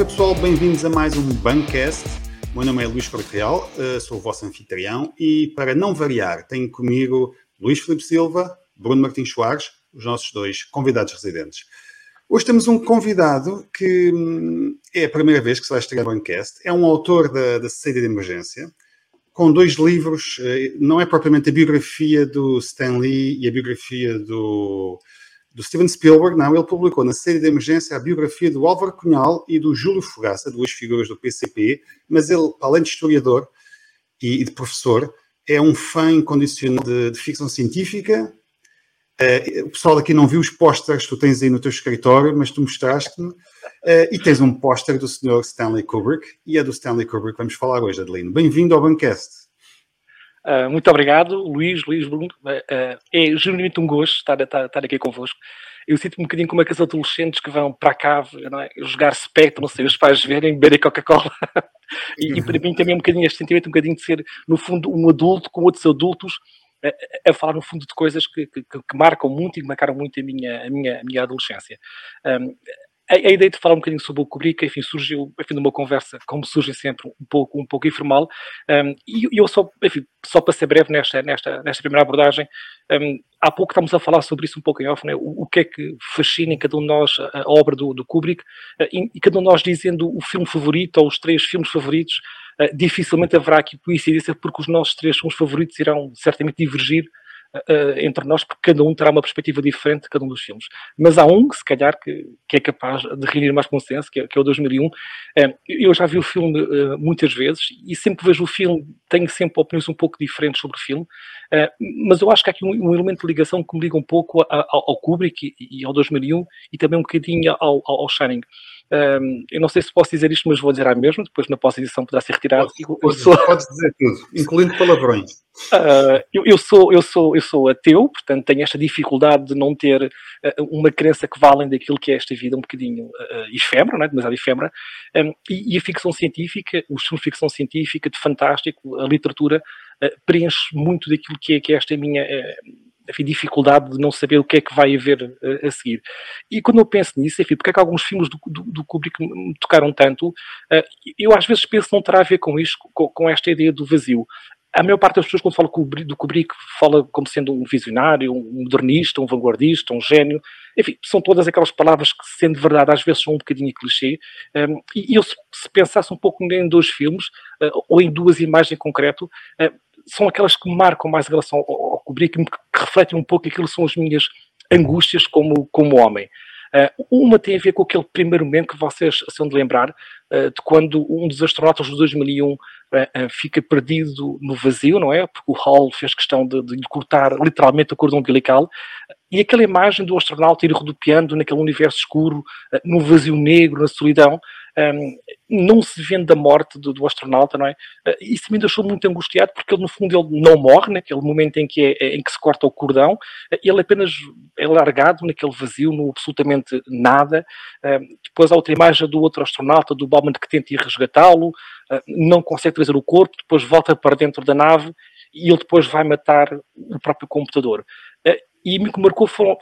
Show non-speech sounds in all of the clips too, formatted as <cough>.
Viva pessoal, bem-vindos a mais um Bancast. O meu nome é Luís Corte Real, eh, sou o vosso anfitrião e para não variar, tenho comigo Luís Filipe Silva, Bruno Martins Soares, os nossos dois convidados residentes. Hoje temos um convidado que hum, é a primeira vez que se vai estrear no Bancast. É um autor da, da de emergência, com dois livros, eh, não é propriamente a biografia do Stan Lee e a biografia do, do Steven Spielberg, não, ele publicou na série de emergência a biografia do Álvaro Cunhal e do Júlio Fogaça, duas figuras do PCP, mas ele, além de historiador e de professor, é um fã incondicional de, de ficção científica. Uh, o pessoal aqui não viu os pósteres que tu tens aí no teu escritório, mas tu mostraste-me. Uh, e tens um póster do senhor Stanley Kubrick, e é do Stanley Kubrick que vamos falar hoje, Adelino. Bem-vindo ao Bancast. Uh, muito obrigado, Luís, Luís Bruno. Uh, é genuinamente um gosto estar, estar, estar aqui convosco. Eu sinto-me um bocadinho como aqueles adolescentes que vão para cá é? jogar Spectrum, não sei, os pais verem, beberem Coca-Cola. <laughs> e, e, para mim também é um bocadinho este sentimento, um bocadinho de ser, no fundo, um adulto com outros adultos a, a falar, no fundo, de coisas que, que, que, marcam muito e marcaram muito a minha, a minha, a minha adolescência. Um, a, ideia de falar um bocadinho sobre o Kubrick, enfim, surgiu, enfim, numa conversa, como surge sempre, um pouco, um pouco informal, um, e, eu só, enfim, só para ser breve nesta, nesta, nesta primeira abordagem, um, há pouco estamos a falar sobre isso um pouco em off, né? o, o, que é que fascina em cada um de nós a, a obra do, do Kubrick, uh, e, e, cada um de nós dizendo o filme favorito ou os três filmes favoritos, uh, dificilmente haverá aqui coincidência, porque os nossos três filmes favoritos irão certamente divergir uh, entre nós, porque cada um terá uma perspectiva diferente de cada um dos filmes. Mas há um, se calhar, que, que é capaz de reunir mais consenso, que é, que é o 2001. Uh, eu já vi o filme uh, muitas vezes e sempre que vejo o filme tenho sempre opiniões um pouco diferentes sobre o filme, mas eu acho que há aqui um, um, elemento de ligação que me liga um pouco ao, ao Kubrick e, e, ao 2001 e também um bocadinho ao, ao, ao Shining. Um, eu não sei se posso dizer isto, mas vou dizer à mesma, depois na pós-edição poderá ser retirado. Pode, eu sou... Podes dizer tudo, incluindo palavrões. Uh, eu, eu, sou, eu, sou, eu sou ateu, portanto tenho esta dificuldade de não ter uh, uma crença que vá além daquilo que é esta vida um bocadinho uh, efêmera, não é? demasiado efêmera, um, e, e, a ficção científica, os filmes de ficção científica, de fantástico, a literatura, preenche muito daquilo que é, que é esta minha dificuldade de não saber o que é que vai haver a, eh, a seguir. E quando eu penso nisso, enfim, porque é que alguns filmes do, do, do Kubrick me tocaram tanto, uh, eu às vezes penso não terá a ver com isto, com, com esta ideia do vazio a maior parte das pessoas, quando fala do Kubrick, fala como sendo um visionário, um modernista, um vanguardista, um gênio. Enfim, são todas aquelas palavras que, sendo verdade, às vezes são um bocadinho clichê. Um, e eu, se, pensasse um pouco em dois filmes, uh, ou em duas imagens em concreto, uh, são aquelas que marcam mais a relação ao, ao Kubrick, que, refletem um pouco aquilo que são as minhas angústias como, como homem. Uh, uma tem a ver com aquele primeiro momento que vocês se de lembrar, de quando um dos astronautas de 2001 uh, fica perdido no vazio, não é? Porque o Hall fez questão de, de cortar literalmente o cordão umbilical. E aquela imagem do astronauta ir rodopiando naquele universo escuro, no vazio negro, na solidão, não se vende a morte do, do, astronauta, não é? Isso me deixou muito angustiado porque ele, no fundo, ele não morre naquele momento em que, é, em que se corta o cordão, ele apenas é largado naquele vazio, no absolutamente nada. Depois há outra imagem do outro astronauta, do Bauman, que tenta ir resgatá-lo, não consegue trazer o corpo, depois volta para dentro da nave e ele depois vai matar o próprio computador. E me marcou foram,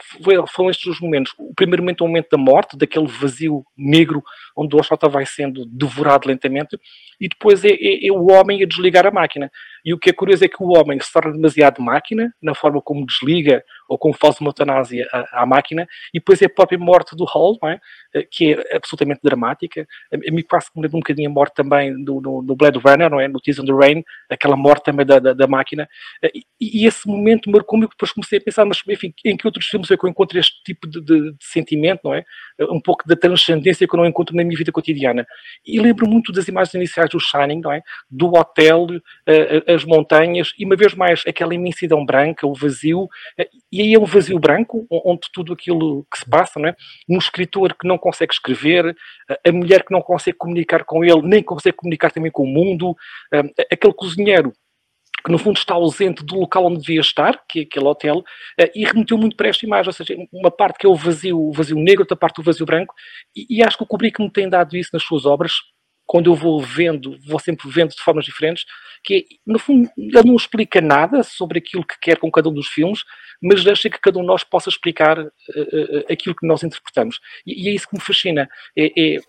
foram estes os momentos. O primeiro momento é o momento da morte, daquele vazio negro onde o astronauta vai sendo devorado lentamente, e depois é, é, é, o homem a desligar a máquina. E o que é curioso é que o homem se torna demasiado máquina, na forma como desliga ou como faz uma eutanásia à, à máquina, e depois é a própria morte do Hall, é? Eh, que é absolutamente dramática. A, a mim quase me lembra um bocadinho a morte também do, do, do Blade Runner, não é? no Tears on the Rain, aquela morte também da, da, da máquina. Eh, e, e, esse momento marcou-me, depois comecei a pensar, mas enfim, em que outros filmes é que eu encontro este tipo de, de, de sentimento, não é? Eh, um pouco da transcendência que eu não encontro na minha vida cotidiana. E lembro muito das imagens iniciais do Shining, não é? Do hotel, as montanhas, e uma vez mais aquela imensidão branca, o vazio, e aí é um vazio branco, onde tudo aquilo que se passa, não é? Um escritor que não consegue escrever, a mulher que não consegue comunicar com ele, nem consegue comunicar também com o mundo, aquele cozinheiro que no fundo está ausente do local onde devia estar, que é aquele hotel, e remeteu muito para esta imagem, ou seja, uma parte que é o vazio, o vazio negro, outra parte o vazio branco, e, e acho que o Kubrick me tem dado isso nas suas obras, quando eu vou vendo, vou sempre vendo de formas diferentes, que é, no fundo ele não explica nada sobre aquilo que quer com cada um dos filmes, mas deixa que cada um de nós possa explicar uh, uh, aquilo que nós interpretamos. E, e, é isso que me fascina. É, é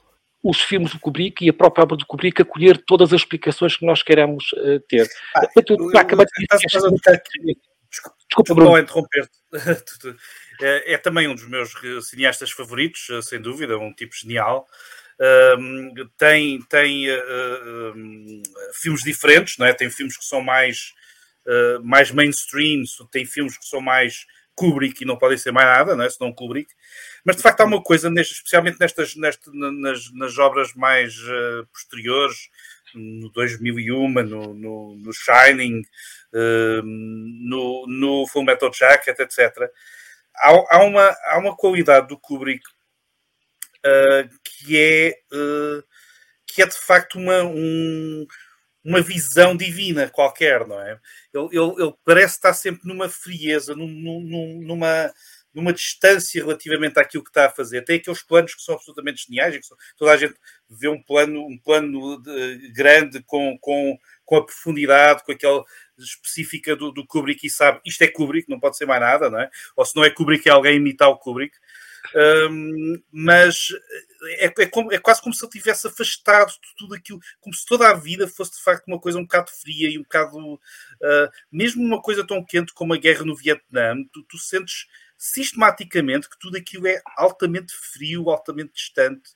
os filmes do Kubrick e a própria obra do Kubrick acolher todas as explicações que nós queremos uh, ter. Ah, tu, tu, acabas de dizer. Desculpa, Bruno. interromper-te. é, é, também um dos meus cineastas favoritos, sem dúvida, um tipo genial. Tem tem uh, um, filmes diferentes, não é? tem filmes que são mais, uh, mais mainstream, tem filmes que são mais Kubrick e não podem ser mais nada, não é? senão Kubrick. Mas de facto há uma coisa, especialmente nestas, nestas, nas, nas obras mais posteriores, no 2001, no, no, no Shining, no, no Full Metal Jacket, etc. Há, há, uma, há uma qualidade do Kubrick uh, que, é, que é de facto uma, um, uma visão divina qualquer, não é? Ele, ele, ele parece estar sempre numa frieza, num, num, numa, numa distância relativamente àquilo que está a fazer. Tem aqueles planos que são absolutamente geniais, que são, toda a gente vê um plano, um plano de, grande com, com, com a profundidade, com aquela específica do, do Kubrick e sabe isto é Kubrick, não pode ser mais nada, não é? Ou se não é Kubrick, é alguém imitar o Kubrick. Mas é, é, como, é, quase como se ele tivesse afastado de tudo aquilo, como se toda a vida fosse de facto uma coisa um bocado fria e um bocado, uh, mesmo uma coisa tão quente como a guerra no Vietnã, tu, tu, sentes sistematicamente que tudo aquilo é altamente frio, altamente distante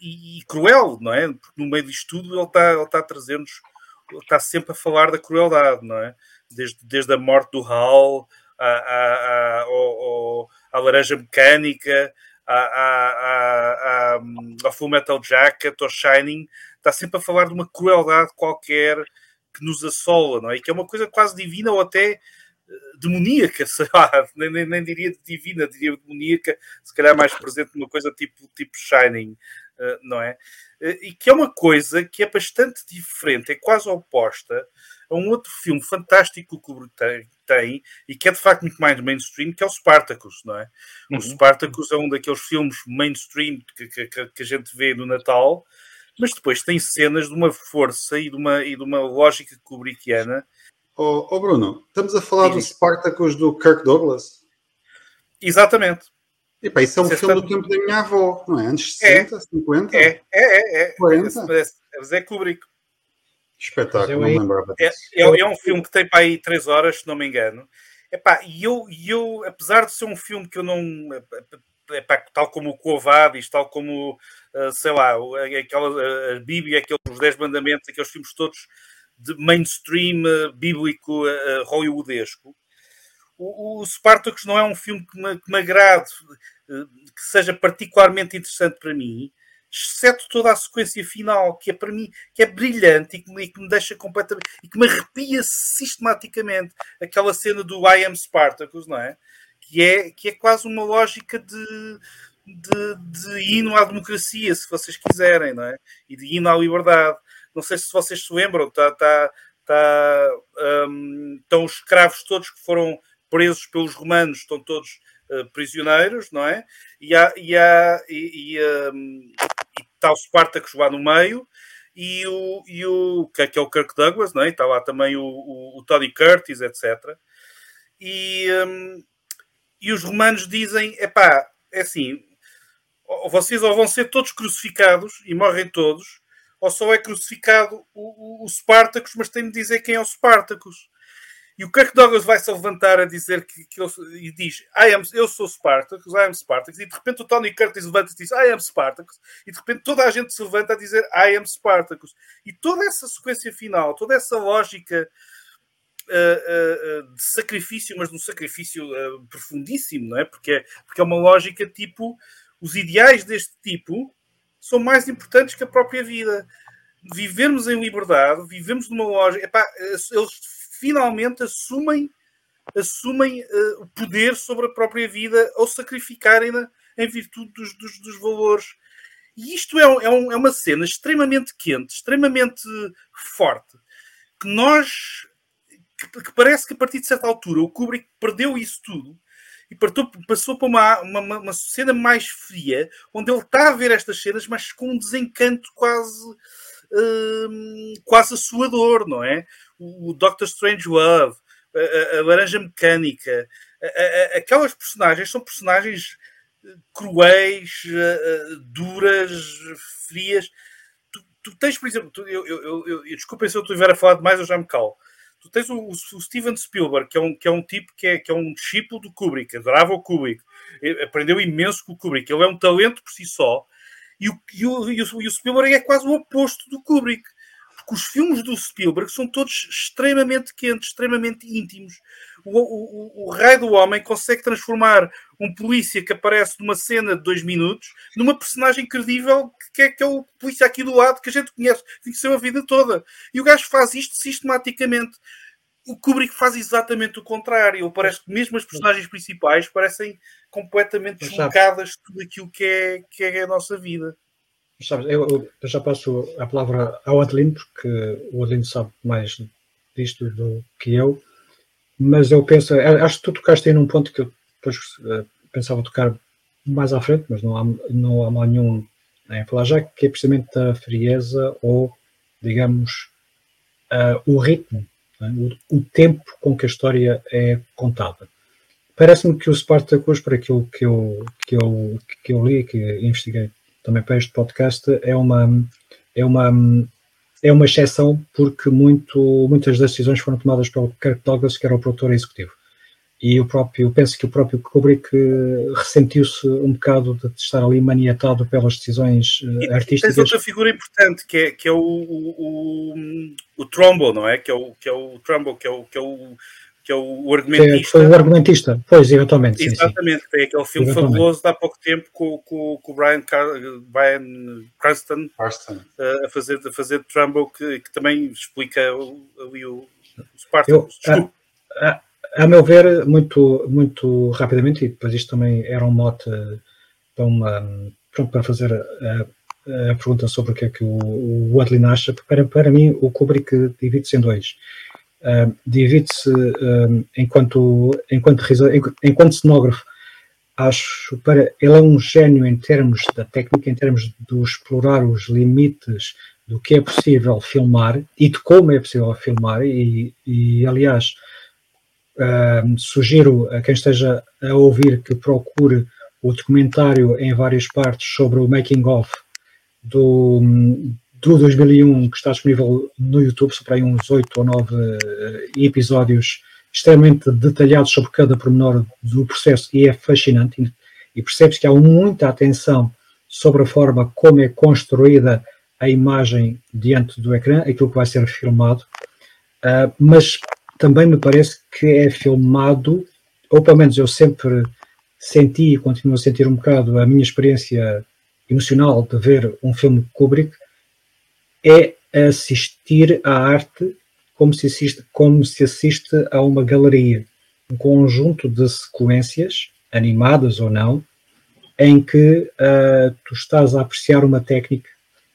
e, e, cruel, não é? Porque no meio disto tudo ele está, ele está a trazer-nos, está sempre a falar da crueldade, não é? Desde, desde a morte do Hal a, a, a, à laranja mecânica, à, ao Full Metal Jacket, ao Shining, está sempre a falar de uma crueldade qualquer que nos assola, não é? E que é uma coisa quase divina ou até eh, demoníaca, <laughs> sei lá, nem, nem, nem, diria divina, diria demoníaca, se calhar mais presente numa coisa tipo, tipo Shining, eh, não é? Eh, e que é uma coisa que é bastante diferente, é quase oposta a um outro filme fantástico que o Kubrick tem, tem, e que é de facto muito mais mainstream, que é o Spartacus, não é? Uhum. O Spartacus é um daqueles filmes mainstream que, que, que, a gente vê no Natal, mas depois tem cenas de uma força e de uma, e de uma lógica kubrickiana. Oh, oh Bruno, estamos a falar do Spartacus do Kirk Douglas? Exatamente. Epa, isso é um Você filme está... do tempo da minha avó, não é? Antes de 60, é, 50? É, é, é. é. 40? Mas é Kubrick. Espetáculo, não lembrava é, é, é, um filme que tem para aí 3 horas, se não me engano. Epá, e eu, eu, apesar de ser um filme que eu não. Epá, tal como o Covadis, tal como, uh, sei lá, aquela, a Bíblia, aqueles, os 10 mandamentos, aqueles filmes todos de mainstream uh, bíblico uh, hollywoodesco. O, o Spartacus não é um filme que me, que me agrade, que seja particularmente interessante para mim exceto toda a sequência final, que é para mim que é brilhante e que e que me deixa completamente e que me arrepia sistematicamente. Aquela cena do I am Spartacus, não é? Que é, que é quase uma lógica de, de, de hino à democracia, se vocês quiserem, não é? E de hino à liberdade. Não sei se vocês se lembram, tá, tá, tá, um, estão os escravos todos que foram presos pelos romanos, estão todos uh, prisioneiros, não é? E, há, e, há, e, e, um, está o Spartacus lá no meio e o, e o que, é, que é o Kirk Douglas, não é? está lá também o, o, o Tony Curtis, etc. E, um, e os romanos dizem: é pá, é assim, vocês ou vão ser todos crucificados e morrem todos, ou só é crucificado o, o, o Spartacus, mas tem de dizer quem é o Spartacus. E o Kirk Douglas vai se levantar a dizer que, que eu, e diz: I am, Eu sou Spartacus, I am Spartacus. E de repente o Tony Curtis levanta e diz: I am Spartacus. E de repente toda a gente se levanta a dizer: I am Spartacus. E toda essa sequência final, toda essa lógica uh, uh, de sacrifício, mas de um sacrifício uh, profundíssimo, não é? Porque, é? porque é uma lógica tipo: os ideais deste tipo são mais importantes que a própria vida. Vivermos em liberdade, vivemos numa lógica. Epá, eles finalmente assumem, assumem uh, o poder sobre a própria vida ao sacrificarem-na em virtude dos, dos, dos, valores. E isto é, é, um, é, uma cena extremamente quente, extremamente forte, que nós. Que, que, parece que a partir de certa altura o Kubrick perdeu isso tudo e partou, passou para uma, uma, uma, cena mais fria, onde ele está a ver estas cenas, mas com um desencanto quase. Uh, quase assuador, não é? o Doctor Strange Love, a, a, a Laranja Mecânica, a, aquelas personagens são personagens cruéis, duras, frias. Tu, tu tens, por exemplo, tu, eu, eu, eu, desculpa se eu estiver a falar demais, eu já me calo. Tu tens o, o, Steven Spielberg, que é um, que é um tipo que é, que é um discípulo do Kubrick, adorava o Kubrick, aprendeu imenso com o Kubrick. Ele é um talento por si só. E o, e o, e o, Spielberg é quase o oposto do Kubrick porque os filmes do Spielberg são todos extremamente quentes, extremamente íntimos. O, o, o, Rei do Homem consegue transformar um polícia que aparece numa cena de dois minutos numa personagem credível que é, que é o polícia aqui do lado que a gente conhece, conheceu a vida toda. E o gajo faz isto sistematicamente. O Kubrick faz exatamente o contrário. Parece que mesmo as personagens principais parecem completamente deslocadas de tudo aquilo que é, que é a nossa vida. Sabes, eu, eu, já passo a palavra ao Adelino, porque o Adelino sabe mais disto do que eu, mas eu penso, acho que tu tocaste aí num ponto que eu depois uh, pensava tocar mais à frente, mas não há, não há mal nenhum em falar já, que é precisamente a frieza ou, digamos, uh, o ritmo, é? o, o, tempo com que a história é contada. Parece-me que o Spartacus, por aquilo que eu, que eu, que eu li, que investiguei também para este podcast, é uma, é uma, é uma exceção porque muito, muitas das decisões foram tomadas pelo Kirk Douglas, que era o produtor executivo. E o próprio, penso que o próprio Kubrick eh, ressentiu-se um bocado de estar ali maniatado pelas decisões eh, e, artísticas. Tens outra figura importante que é, que é o, o, o, o Trumbo, não é? Que é o, que é o Trumbo, que é o, que é o que é o argumentista. Foi o argumentista, pois, exatamente. Exatamente, sim, sim. aquele filme fabuloso de há pouco tempo com, com, com o Brian, Car Brian Cranston, uh, a, fazer, a fazer Trumbo, que, que também explica ali o, o, o Spartacus. Eu, a, a, a, meu ver, muito, muito rapidamente, e depois isto também era um mote para, uma, pronto, para fazer a, a pergunta sobre o que é que o, o Adlin acha, para, para mim o Kubrick divide-se em dois uh, divide-se enquanto, enquanto, enquanto cenógrafo, acho para ele é um gênio em termos da técnica, em termos de explorar os limites do que é possível filmar e de como é possível filmar e, e aliás sugiro a quem esteja a ouvir que procure o documentário em várias partes sobre o making of do, do 2001 que está disponível no YouTube, são para aí uns 8 ou 9 eh, episódios extremamente detalhados sobre cada pormenor do processo e é fascinante. E percebes que há muita atenção sobre a forma como é construída a imagem diante do ecrã, aquilo que vai ser filmado, uh, mas também me parece que é filmado, ou pelo menos eu sempre senti e continuo a sentir um bocado a minha experiência emocional de ver um filme Kubrick, é assistir à arte como se assiste, como se assiste a uma galeria, um conjunto de sequências, animadas ou não, em que uh, tu estás a apreciar uma técnica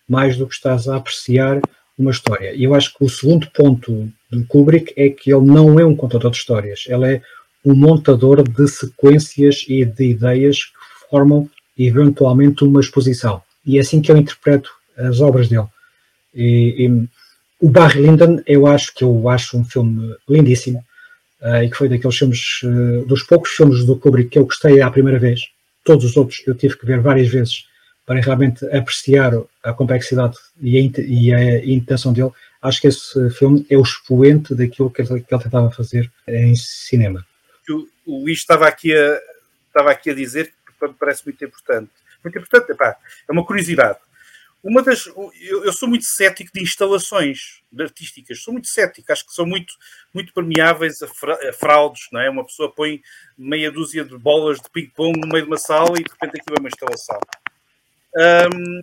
mais do que estás a apreciar uma história. E eu acho que o segundo ponto do Kubrick é que ele não é um contador de histórias, ele é um montador de sequências e de ideias que formam eventualmente uma exposição. E é assim que eu interpreto as obras dele. E, e, o Barry Lyndon, eu acho que eu acho um filme lindíssimo uh, e que foi daqueles filmes, uh, dos poucos filmes do Kubrick que eu gostei à primeira vez. Todos os outros eu tive que ver várias vezes para realmente apreciar a complexidade e a, e a intenção dele. Acho que esse filme é o expoente daquilo que ele, que ele tentava fazer em cinema. O, o Luís estava aqui a, estava aqui a dizer que parece muito importante. Muito importante, epá, é uma curiosidade uma das. Eu, eu, sou muito cético de instalações artísticas, sou muito cético, acho que são muito, muito permeáveis a, fra, a fraudes, não é? Uma pessoa põe meia dúzia de bolas de ping-pong no meio de uma sala e de repente aquilo é uma instalação. Um,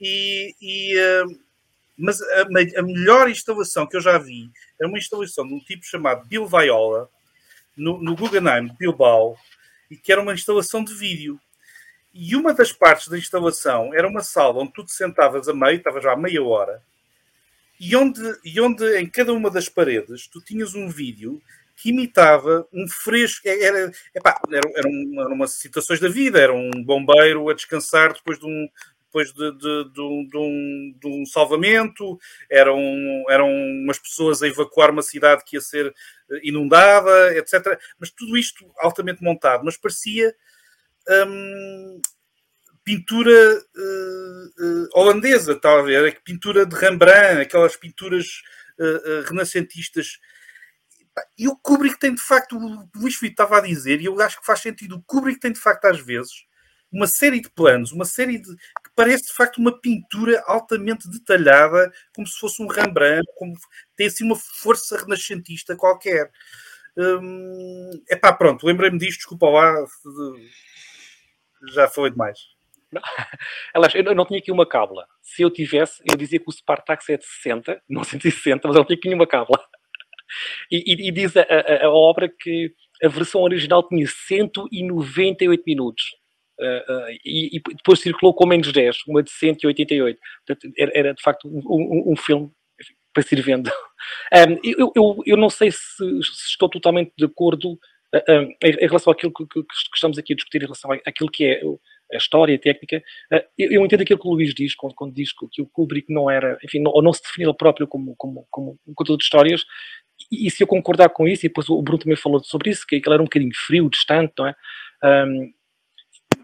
e, e um, mas a, a, melhor instalação que eu já vi é uma instalação de um tipo chamado Bill Viola, no, no Guggenheim de Bilbao, e que era uma instalação de vídeo. E uma das partes da instalação era uma sala onde tu te sentavas a meio, estavas já meia hora, e onde, e onde em cada uma das paredes tu tinhas um vídeo que imitava um fresco. É, era, epá, era, era, um, eram umas situações da vida, era um bombeiro a descansar depois de um. Depois de, de, de, de um, de um salvamento, eram, eram umas pessoas a evacuar uma cidade que ia ser inundada, etc. Mas tudo isto altamente montado, mas parecia hum, pintura uh, holandesa, está a ver? Pintura de Rembrandt, aquelas pinturas uh, renascentistas. E o Kubrick tem de facto, o Luís Filipe estava a dizer, e eu acho que faz sentido, o Kubrick tem de facto às vezes uma série de planos, uma série de. que parece de facto uma pintura altamente detalhada, como se fosse um Rembrandt, como tem assim uma força renascentista qualquer. Hum, epá, pronto, lembrei-me disto, desculpa lá, já foi demais. <laughs> Aliás, eu não tinha aqui uma cábula. Se eu tivesse, eu dizia que o Spartax é de 60, não 160, mas eu não tinha aqui nenhuma cábula. <laughs> E, e, e diz a, a, a, obra que a versão original tinha 198 minutos. Uh, uh, e, e, depois circulou com menos 10, uma de 188. Portanto, era, era de facto um, um, um filme para se ir vendo. Um, <laughs> eu, eu, eu, não sei se, se, estou totalmente de acordo em, em, relação àquilo que, estamos aqui a discutir, em relação àquilo que é a história, técnica. Uh, eu, entendo aquilo que o Luís diz quando, diz que, o Kubrick não era, enfim, ou não se definia ele próprio como, como, como um contador de histórias. E, se eu concordar com isso, e depois o Bruno também falou sobre isso, que ele era um bocadinho frio, distante, não é?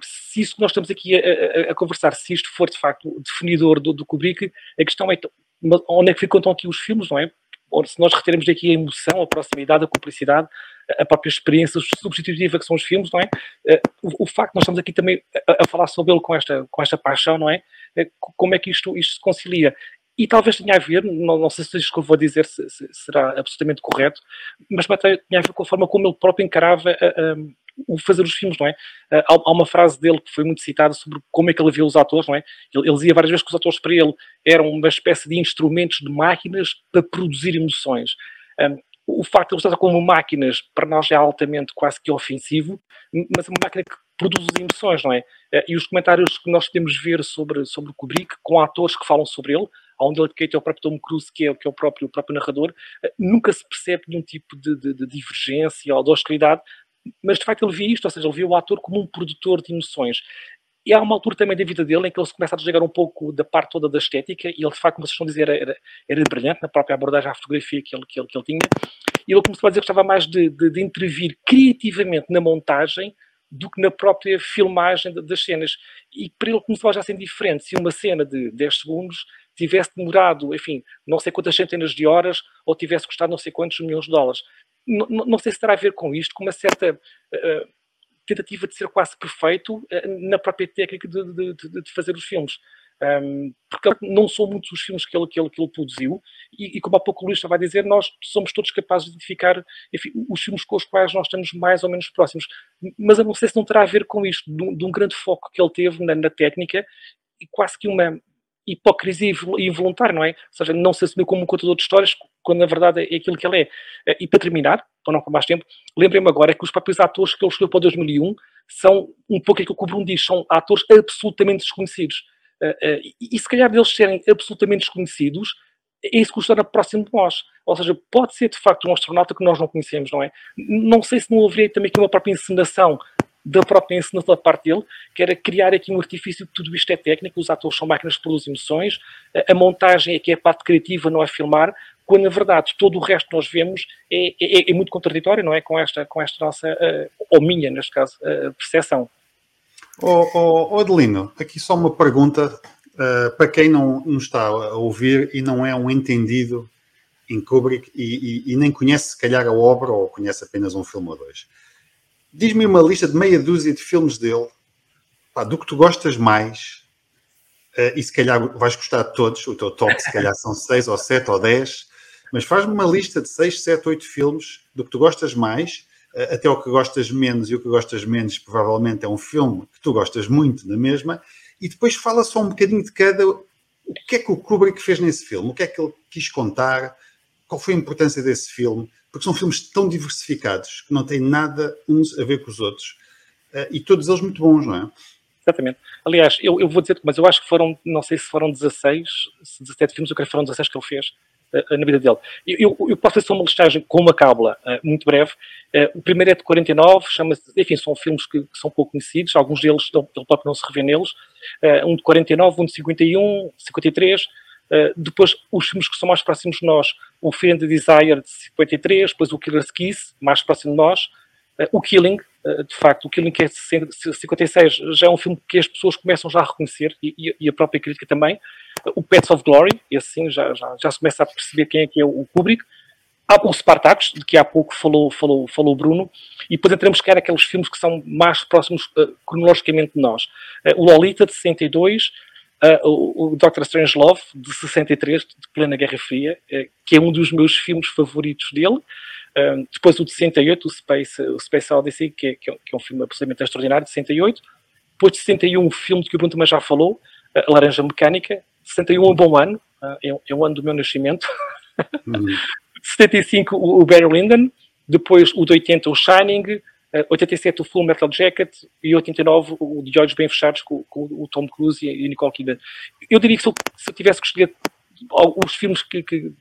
Se isso que nós estamos aqui a, a, a, conversar, se isto for de facto definidor do, do Kubrick, a questão é onde é que ficam então aqui os filmes, não é? Ou se nós reteremos aqui a emoção, a proximidade, a cumplicidade, a própria experiência substitutiva que são os filmes, não é? Eh, o, o facto de nós estamos aqui também a, a, falar sobre ele com esta, com esta paixão, não é? Eh, como é que isto, isto se concilia? E talvez tenha a ver, não, não sei se isto que eu vou dizer se, se, será absolutamente correto, mas tenha a ver com a forma como ele próprio encarava a, o fazer os filmes, não é? Há, uma frase dele que foi muito citada sobre como é que ele via os atores, não é? Ele, ele dizia várias vezes que os atores para ele eram uma espécie de instrumentos de máquinas para produzir emoções. Um, o facto de eles estar como máquinas para nós é altamente quase que ofensivo, mas é uma máquina que produz emoções, não é? Eh, e os comentários que nós podemos ver sobre, sobre Kubrick, com atores que falam sobre ele, há um dele que é o próprio Tom Cruise, que é, que é o, próprio, o próprio narrador, eh, nunca se percebe nenhum tipo de, de, de divergência ou de hostilidade, mas de facto ele via isto, ou seja, ele via o ator como um produtor de emoções. E há uma altura também da vida dele em que ele se começa a desligar um pouco da parte toda da estética, e ele, de facto, como vocês estão a dizer, era, era brilhante na própria abordagem à fotografia que ele, que ele, que ele tinha. E ele começou a dizer que gostava mais de, de, de intervir criativamente na montagem do que na própria filmagem das cenas. E para ele começou já a ser diferente. Se uma cena de 10 segundos tivesse demorado, enfim, não sei quantas centenas de horas, ou tivesse custado não sei quantos milhões de dólares. Não, não sei se terá a ver com isto, com uma certa. Uh, tentativa de ser quase perfeito uh, na própria técnica de, de, de, de fazer os filmes. Um, porque não são muitos os filmes que ele, que ele, que ele produziu, e, e, como há pouco o Luís estava a dizer, nós somos todos capazes de identificar enfim, os filmes com os quais nós estamos mais ou menos próximos. Mas eu não sei se não terá a ver com isto, de um, de um grande foco que ele teve na, na técnica e quase que uma hipocrisia involuntária, não é? Ou seja, não se assumiu como um contador de histórias, quando na verdade é aquilo que ele é. Eh, e para terminar, para não por mais tempo, lembrei-me agora que os próprios atores que ele escolheu para 2001 são um pouco aquilo que o Bruno diz, são atores absolutamente desconhecidos. Eh, eh, e, se calhar deles serem absolutamente desconhecidos, é isso que os torna próximo de nós. Ou seja, pode ser de facto um astronauta que nós não conhecemos, não é? Não sei se não haveria também aqui uma própria encenação da própria encenação da parte dele, que era criar aqui um artifício que tudo isto é técnico, os atores são máquinas que produzem emoções, a, montagem é que é a parte criativa, não é filmar, quando na verdade todo o resto que nós vemos é, é, é muito contraditório, não é? Com esta, com esta nossa, uh, ou minha, neste caso, uh, percepção. Oh, oh, Adelino, aqui só uma pergunta uh, para quem não, não está a ouvir e não é um entendido em Kubrick e, e, e, nem conhece se calhar a obra ou conhece apenas um filme ou dois. Diz-me uma lista de meia dúzia de filmes dele, pá, do que tu gostas mais, uh, e se calhar vais gostar de todos, o teu top se calhar são seis ou sete ou dez, mas faz-me uma lista de seis, sete, oito filmes do que tu gostas mais, uh, até o que gostas menos, e o que gostas menos provavelmente é um filme que tu gostas muito na mesma, e depois fala só um bocadinho de cada. O que é que o Kubrick fez nesse filme? O que é que ele quis contar? Qual foi a importância desse filme? porque são filmes tão diversificados que não têm nada uns a ver com os outros uh, e todos eles muito bons, não é? Exatamente. Aliás, eu, eu vou dizer, mas eu acho que foram, não sei se foram 16, 17 filmes, eu creio que foram 16 que ele fez na vida dele. Eu, eu, posso fazer uma listagem com uma cábula uh, muito breve. o primeiro é de 49, chama-se, enfim, são filmes que, são pouco conhecidos, alguns deles ele, próprio não se revê neles. um de 49, um de 51, 53, Uh, depois, os filmes que são mais próximos de nós, o Fear and the Desire de 53, depois o Killer's Kiss, mais próximo de nós, o Killing, de facto, o Killing que é 56 já é um filme que as pessoas começam já a reconhecer e, e a própria crítica também. O Pets of Glory, esse sim, já, já, já se começa a perceber quem é que é o Kubrick. Há o Spartacus, de que há pouco falou, falou, falou Bruno, e depois entramos que era aqueles filmes que são mais próximos uh, cronologicamente de nós. Uh, o Lolita, de 62, uh, o, o Doctor Strange Love, de 63, de plena Guerra Fria, que é um dos meus filmes favoritos dele. depois o de 68, o Space, o Space Odyssey, que é, que é, que é um filme absolutamente extraordinário, de 68. Depois de 61, o filme de que o Bruno também já falou, A Laranja Mecânica. 61 é um bom ano, é, é o ano do meu nascimento. Uhum. <laughs> 75 o Barry Lyndon, depois o de 80 o Shining, 87 eh, o Full Metal Jacket e 89 o de olhos bem fechados com, com o Tom Cruise e a Nicole Kidman. Eu diria que se eu, se eu tivesse que escolher os filmes que, que,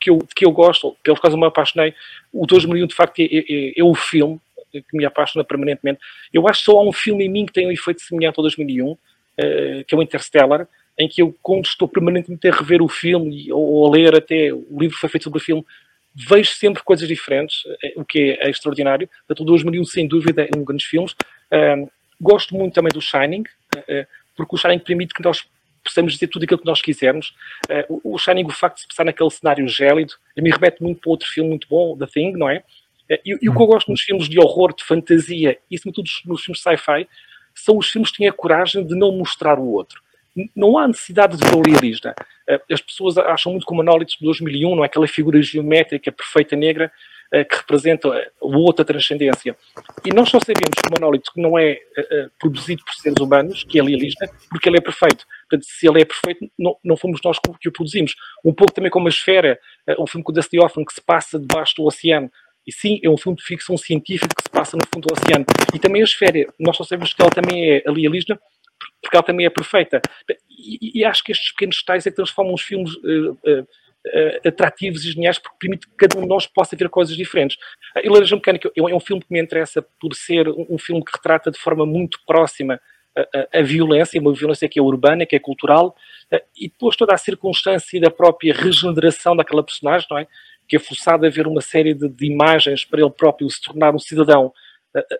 que, eu, que eu gosto, pelos quais eu me apaixonei, o 2001 de facto é, é, é, o filme que me apaixona permanentemente. Eu acho que só há um filme em mim que tem um efeito semelhante ao 2001, uh, eh, que é o Interstellar, em que eu, quando estou permanentemente a rever o filme ou a ler até o livro que foi feito sobre o filme, vejo sempre coisas diferentes, eh, o que é, extraordinário. Portanto, o 2001, sem dúvida, é um grande filme. gosto muito também do Shining, uh, porque o Shining permite que nós possamos dizer tudo aquilo que nós quisermos. O Shining, o facto de se passar naquele cenário gélido, me remete muito para outro filme muito bom, The Thing, não é? E, e, o que eu gosto nos filmes de horror, de fantasia, e sobretudo nos filmes sci-fi, são os filmes que têm a coragem de não mostrar o outro não há necessidade de o realista. Eh, as pessoas acham muito que o Monólito de 2001 não é aquela figura geométrica perfeita negra eh, que representa a outra transcendência. E nós só sabemos que o Monólito não é eh, produzido por seres humanos, que é realista, porque ele é perfeito. Portanto, se ele é perfeito, não, não fomos nós que o produzimos. Um pouco também como a Esfera, um filme com o Dusty Hoffman que se passa debaixo do oceano. E sim, é um filme de ficção científica que se passa no fundo do oceano. E também a Esfera, nós só sabemos que ela também é realista porque ela também é perfeita. E, e acho que estes pequenos detalhes é que transformam os filmes uh, uh, atrativos e geniais, porque permite que cada um de nós possa ver coisas diferentes. A Laranja Mecânica é um filme que me interessa por ser um filme que retrata de forma muito próxima a, a, violência, uma violência que é urbana, que é cultural, e depois toda a circunstância da própria regeneração daquela personagem, não é? Que é forçado a ver uma série de, de imagens para ele próprio se tornar um cidadão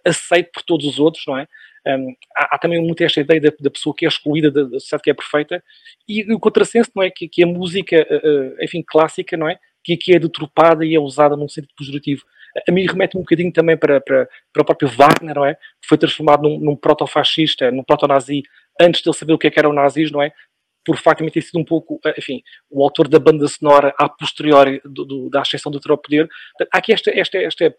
aceito por todos os outros, não é? Um, há, há, também muito esta ideia da, da, pessoa que é excluída da, da sociedade que é perfeita e o contrassenso, não é? Que, que a música, uh, enfim, clássica, não é? Que aqui é deturpada e é usada num sentido pejorativo. A mim remete um bocadinho também para, para, para o próprio Wagner, não é? Que foi transformado num, num proto-fascista, num proto-nazi, antes de ele saber o que, é que eram nazis, não é? por facto ter sido um pouco, enfim, o autor da banda sonora a posteriori do, do, da ascensão do terror poder. Há aqui esta, esta, esta,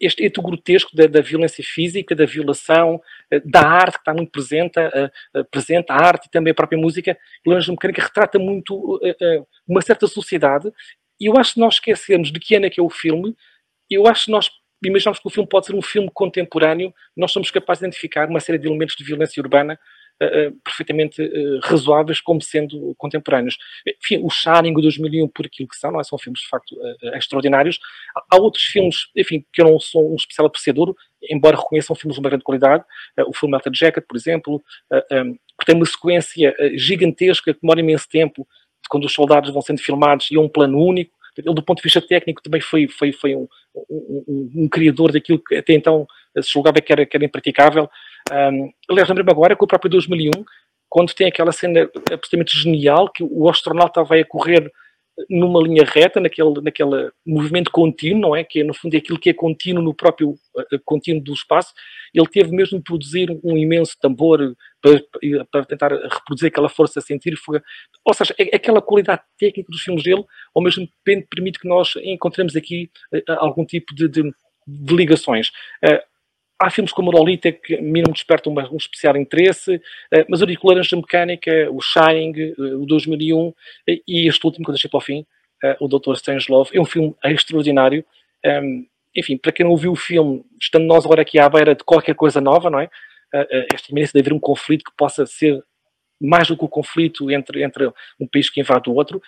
este eto grotesco da, da, violência física, da violação, eh, da arte que está muito presente, uh, presente a arte e também a própria música. E Laranja Mecânica retrata muito uma certa sociedade. E eu acho que nós esquecemos de que ano é que é o filme. Eu acho que nós imaginamos que o filme pode ser um filme contemporâneo. Nós somos capazes de identificar uma série de elementos de violência urbana perfeitamente uh, razoáveis como sendo contemporâneos. Enfim, o Shining, o 2001, por aquilo que são, não é? são filmes de facto extraordinários. Há outros filmes, enfim, que eu não sou um especial apreciador, embora reconheçam filmes de uma grande qualidade. o filme Metal Jacket, por exemplo, que tem uma sequência gigantesca que demora imenso tempo, quando os soldados vão sendo filmados e é um plano único. Ele, do ponto de vista técnico, também foi, foi, foi um, um, um, um criador daquilo que até então se julgava que era, que era impraticável. Um, aliás, lembrei-me agora com o próprio 2001, quando tem aquela cena absolutamente genial que o astronauta vai a correr numa linha reta, naquele, naquele movimento contínuo, não é? Que é, no fundo é aquilo que é contínuo no próprio uh, contínuo do espaço. Ele teve mesmo de produzir um imenso tambor para, para tentar reproduzir aquela força centrífuga. Ou seja, é, aquela qualidade técnica dos filmes dele, ao mesmo tempo permite que nós encontremos aqui uh, algum tipo de, de, de ligações. Há filmes como o Lolita que a mim não me despertam um especial interesse, eh, mas eu digo Laranja Mecânica, o Shining, eh, o 2001 e este último que eu deixei para o fim, eh, o Dr. Strangelove, é um filme extraordinário. Ehm, enfim, para quem não viu o filme, estando nós agora aqui à beira de qualquer coisa nova, não é? Esta iminência de haver um conflito que possa ser mais do que o conflito entre, entre um país que invade o outro,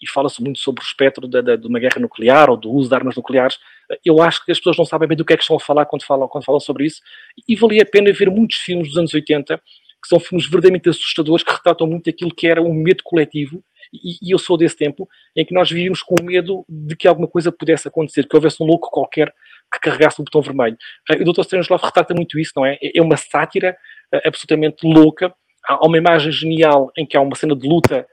e fala-se muito sobre o espectro de, de, de, uma guerra nuclear ou do uso de armas nucleares. Eu acho que as pessoas não sabem bem do que é que estão a falar quando falam, quando falam sobre isso. E valia a pena ver muitos filmes dos anos 80, que são filmes verdadeiramente assustadores, que retratam muito aquilo que era um medo coletivo. E, e eu sou desse tempo em que nós vivíamos com medo de que alguma coisa pudesse acontecer, que houvesse um louco qualquer que carregasse o botão vermelho. Uh, o Dr. Strangelove retrata muito isso, não é? É uma sátira uh, absolutamente louca. Há uma imagem genial em que há uma cena de luta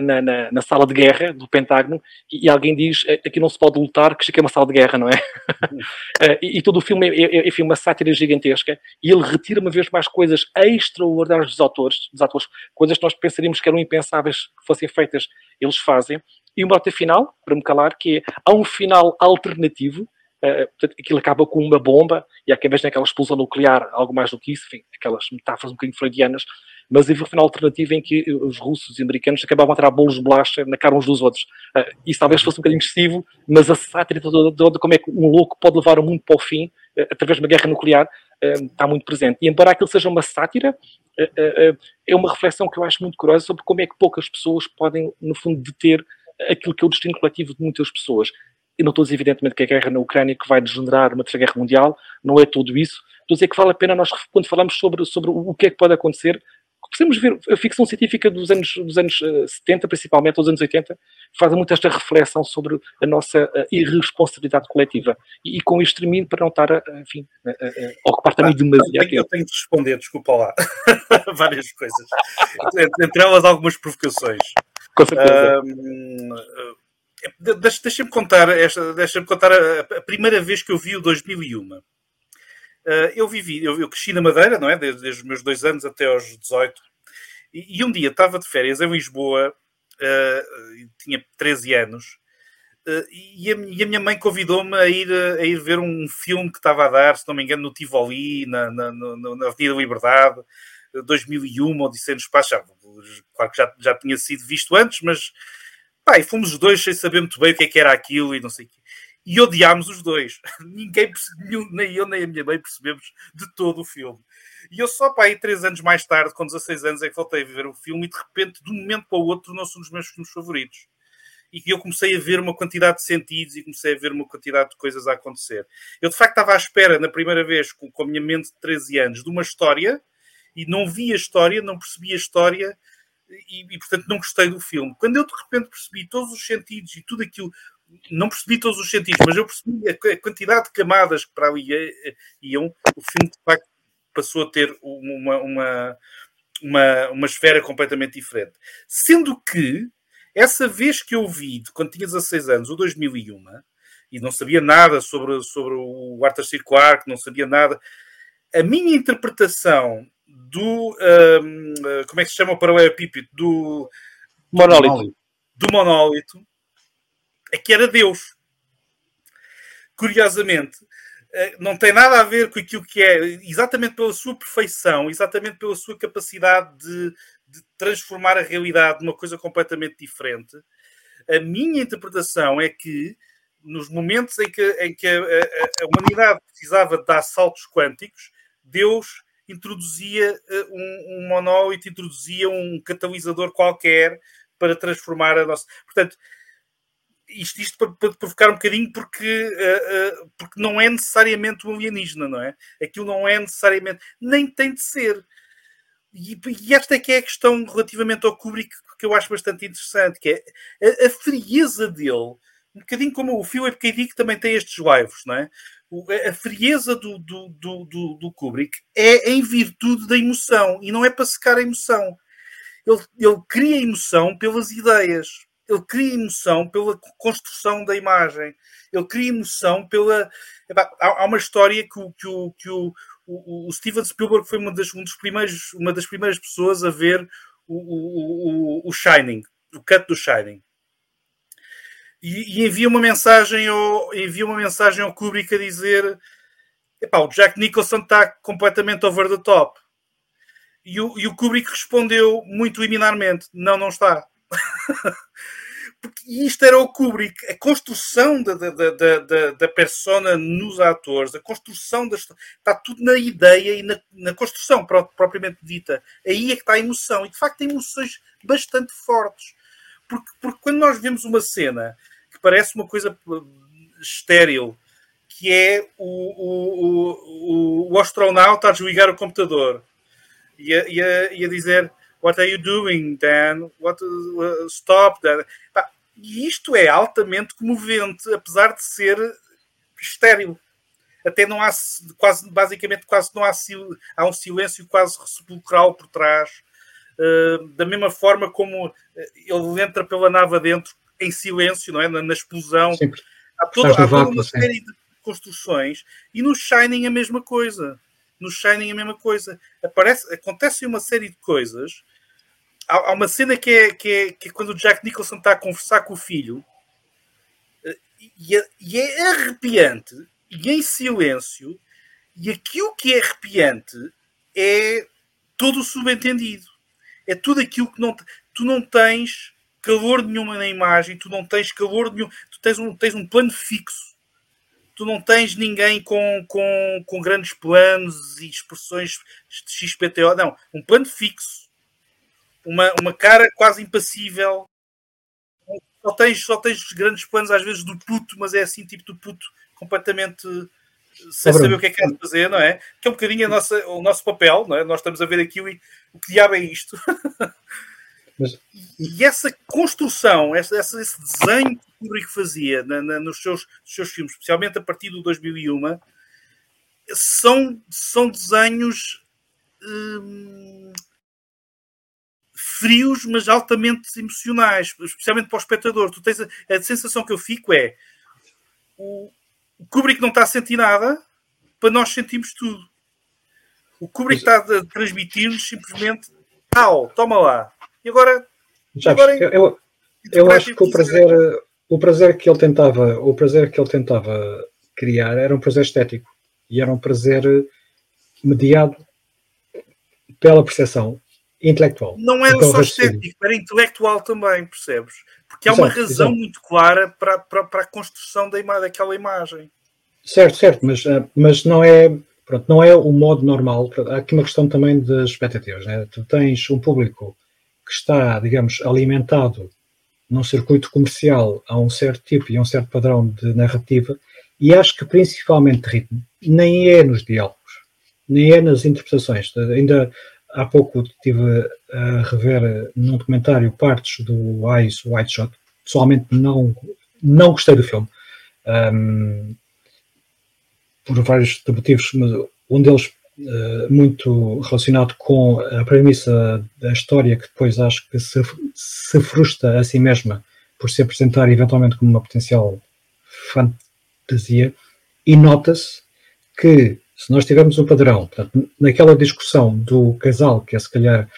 na, na, na, sala de guerra do Pentágono e, alguém diz aqui não se pode lutar, que isto é uma sala de guerra, não é? <laughs> e, e, todo o filme é, é, enfim, uma sátira gigantesca e ele retira uma vez mais coisas extraordinárias dos autores, dos atores, coisas que nós pensaríamos que eram impensáveis que fossem feitas, eles fazem. E uma nota final, para me calar, que é, há um final alternativo, Uh, portanto, aquilo acaba com uma bomba e há quem veja naquela explosão nuclear, algo mais do que isso, enfim, aquelas metáforas um bocadinho freudianas, mas havia um final alternativo em que os russos e americanos acabavam a tirar bolos de bolacha na cara uns dos outros. Uh, isso talvez fosse um bocadinho excessivo, mas a sátira toda como é que um louco pode levar o mundo para o fim uh, através de uma guerra nuclear uh, está muito presente. E embora aquilo seja uma sátira, é uma reflexão que eu acho muito curiosa sobre como é que poucas pessoas podem, no fundo, deter aquilo que é o destino coletivo de muitas pessoas. E não estou a dizer, evidentemente, que a guerra na Ucrânia que vai degenerar uma terceira guerra mundial, não é tudo isso. Estou a dizer que vale a pena nós, quando falamos sobre, sobre o que é que pode acontecer, Podemos ver a ficção científica dos anos, dos anos 70, eh, principalmente, ou dos anos 80, faz muito esta reflexão sobre a nossa eh, irresponsabilidade coletiva. E, e com isto termino para não estar, a, enfim, a, a ocupar também ah, demasiado. Eu tenho de responder, desculpa lá, <laughs> várias coisas. Entre elas, algumas provocações. Com certeza. Deixa-me contar, esta, deixa contar a, a, primeira vez que eu vi o 2001. Uh, eu vivi, eu, eu, cresci na Madeira, não é? Desde, desde, os meus dois anos até aos 18. E, e um dia estava de férias em Lisboa, uh, tinha 13 anos, uh, e, a, e, a, minha mãe convidou-me a ir, a ir ver um filme que estava a dar, se não me engano, no Tivoli, na, na, na, na Avenida Liberdade, 2001, Odisseia no Espaço. Já, claro que já, já tinha sido visto antes, mas pá, e fomos os dois sem saber muito bem o que, é que era aquilo e não sei o quê e odiámos os dois. <laughs> Ninguém, nem eu nem a minha mãe percebemos de todo o filme. E eu só para aí três anos mais tarde, com 16 anos, é que voltei a ver o filme e de repente, de um momento para o outro, tornou-se um dos meus filmes favoritos. E eu comecei a ver uma quantidade de sentidos e comecei a ver uma quantidade de coisas a acontecer. Eu de facto estava à espera, na primeira vez, com, com a minha mente de 13 anos, de uma história e não vi a história, não percebi a história e, e, portanto não gostei do filme. Quando eu de repente percebi todos os sentidos e tudo aquilo, não percebi todos os sentidos, mas eu percebi a quantidade de camadas que para ali iam. O filme, de facto, passou a ter uma, uma, uma, uma esfera completamente diferente. Sendo que, essa vez que eu vi, quando tinha 16 anos, o 2001, e não sabia nada sobre, sobre o Arthur C. Clarke, não sabia nada, a minha interpretação do. Um, como é que se chama o paralelepípedo? Do. Monólito. Do monólito é que era Deus. Curiosamente, eh, não tem nada a ver com aquilo que é, exatamente pela sua perfeição, exatamente pela sua capacidade de, de transformar a realidade numa coisa completamente diferente. A minha interpretação é que nos momentos em que, em que a, a, a, humanidade precisava de dar saltos quânticos, Deus introduzia eh, um, um monólito, introduzia um catalisador qualquer para transformar a nossa. Portanto, isto, isto para, para, provocar um bocadinho porque, uh, uh, porque não é necessariamente um alienígena, não é? Aquilo não é necessariamente, nem tem de ser. E, e, esta é que é a questão relativamente ao Kubrick que eu acho bastante interessante, que é a, a frieza dele, um bocadinho como o Philip K. Dick também tem estes lives, não é? O, a frieza do, do, do, do, do Kubrick é em virtude da emoção e não é para secar a emoção. Ele, ele cria emoção pelas ideias, ele cria emoção pela construção da imagem, ele cria emoção pela. Epá, há, há, uma história que o, que o, que o, o, o Steven Spielberg foi uma das, um dos primeiros, uma das primeiras pessoas a ver o, o, o Shining, o cut do Shining. E, e, envia uma mensagem ao, envia uma mensagem ao Kubrick a dizer epá, o Jack Nicholson está completamente over the top. E o, e o Kubrick respondeu muito liminarmente: não, não está. <laughs> porque isto era o Kubrick, a construção da, da, da, da, da persona nos atores, a construção da está tudo na ideia e na, na construção propriamente dita. Aí é que está a emoção, e de facto tem emoções bastante fortes. Porque, porque quando nós vemos uma cena que parece uma coisa eh, estéril, que é o, o, o, o astronauta a desligar o computador e a, e a, e a dizer What are you doing, Dan? What, uh, stop, Dan. e isto é altamente comovente, apesar de ser estéril. Até não há, quase, basicamente, quase não há, há um silêncio quase sepulcral por trás. Uh, da mesma forma como ele entra pela nave dentro em silêncio, não é? Na, na explosão. Há, todo, há toda uma série de construções e no Shining a mesma coisa. No Shining a mesma coisa. Aparece, acontece uma série de coisas. Há, há uma cena que é, que, é, que é quando o Jack Nicholson está a conversar com o filho eh, e é, e é arrepiante e em silêncio. E aquilo que é arrepiante é todo o subentendido. É tudo aquilo que não, tu não tens calor nenhuma na imagem, tu não tens calor nenhum, tu tens um, tens um plano fixo tu não tens ninguém com, com, com grandes planos e expressões de XPTO, não, um plano fixo, uma, uma cara quase impassível. Só tens, só tens grandes planos, às vezes, do puto, mas é assim, tipo do puto, completamente sem saber o que é que é de fazer, não é? Que é um bocadinho nossa, o nosso papel, não é? Nós estamos a ver aquilo e o que diabo é isto? <laughs> Mas... E essa construção, esse, esse desenho que o Kubrick fazia na, na, nos, seus, nos seus filmes, especialmente a partir do 2001, são, são desenhos hum, frios, mas altamente emocionais, especialmente para o espectador. Tu tens a, a sensação que eu fico é o, o Kubrick não está a sentir nada, para nós sentimos tudo. O Kubrick está a transmitir-nos simplesmente tal, toma lá. E agora. Já, agora eu, eu, eu acho que o prazer, o prazer que ele tentava, o prazer que ele tentava criar era um prazer estético e era um prazer mediado pela percepção intelectual. Não era só estético, era intelectual também, percebes? Porque há exato, uma razão exato. muito clara para, para, para a construção da ima daquela imagem. Certo, certo, mas, eh, mas não é pronto, não é o modo normal. Há aqui uma questão também de expectativas. Né? Tu tens um público que está, digamos, alimentado num circuito comercial a um certo tipo e a um certo padrão de narrativa, e acho que principalmente de ritmo, nem é nos diálogos, nem é nas interpretações. Ainda há pouco estive a rever num documentário partes do Eyes White Shot, pessoalmente não, não gostei do filme, um, por vários motivos, mas um deles muito relacionado com a premissa da história, que depois acho que se, se frustra a si mesma por se apresentar eventualmente como uma potencial fantasia, e nota-se que se nós tivermos um padrão, portanto, naquela discussão do casal, que é se calhar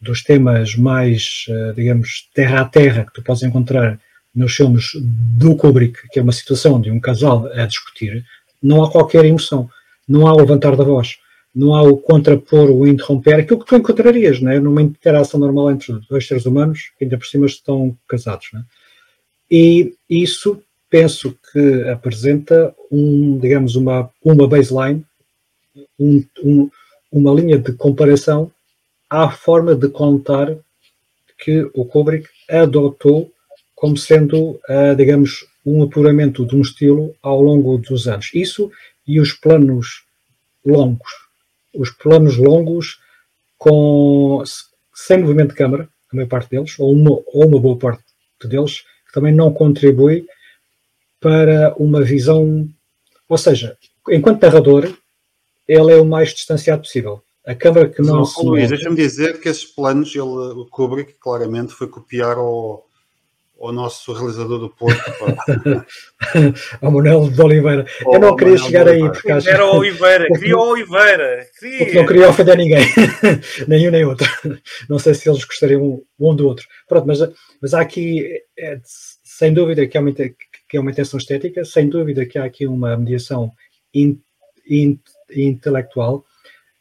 dos temas mais, eh, digamos, terra a terra que tu podes encontrar nos filmes do Kubrick, que é uma situação de um casal a discutir, não há qualquer emoção, não há levantar da voz não há o contrapor, o interromper, aquilo que tu encontrarias né, numa interação normal entre dois seres humanos, que ainda por cima estão casados. Né? E isso penso que apresenta um, digamos, uma, uma baseline, um, um, uma linha de comparação à forma de contar que o Kubrick adotou como sendo, uh, digamos, um apuramento de um estilo ao longo dos anos. Isso e os planos longos os planos longos com, sem movimento de câmara, a maior parte deles, ou uma, ou uma boa parte deles, que também não contribui para uma visão, ou seja, enquanto narrador, ele é o mais distanciado possível. A câmara que não, não se. Luís, deixa-me dizer que esses planos, ele, o Kubrick, claramente foi copiar o, o nosso realizador do Porto. <laughs> o Manuel de Oliveira. Oh, eu não queria chegar aí porque acho Era o Oliveira, <laughs> queria o Oliveira. Queria. Não queria ofender ninguém, <laughs> nenhum nem outro. Não sei se eles gostariam um, do outro. Pronto, mas, mas há aqui, é, sem dúvida, que é, uma, que é uma intenção estética, sem dúvida que há aqui uma mediação in, in, intelectual,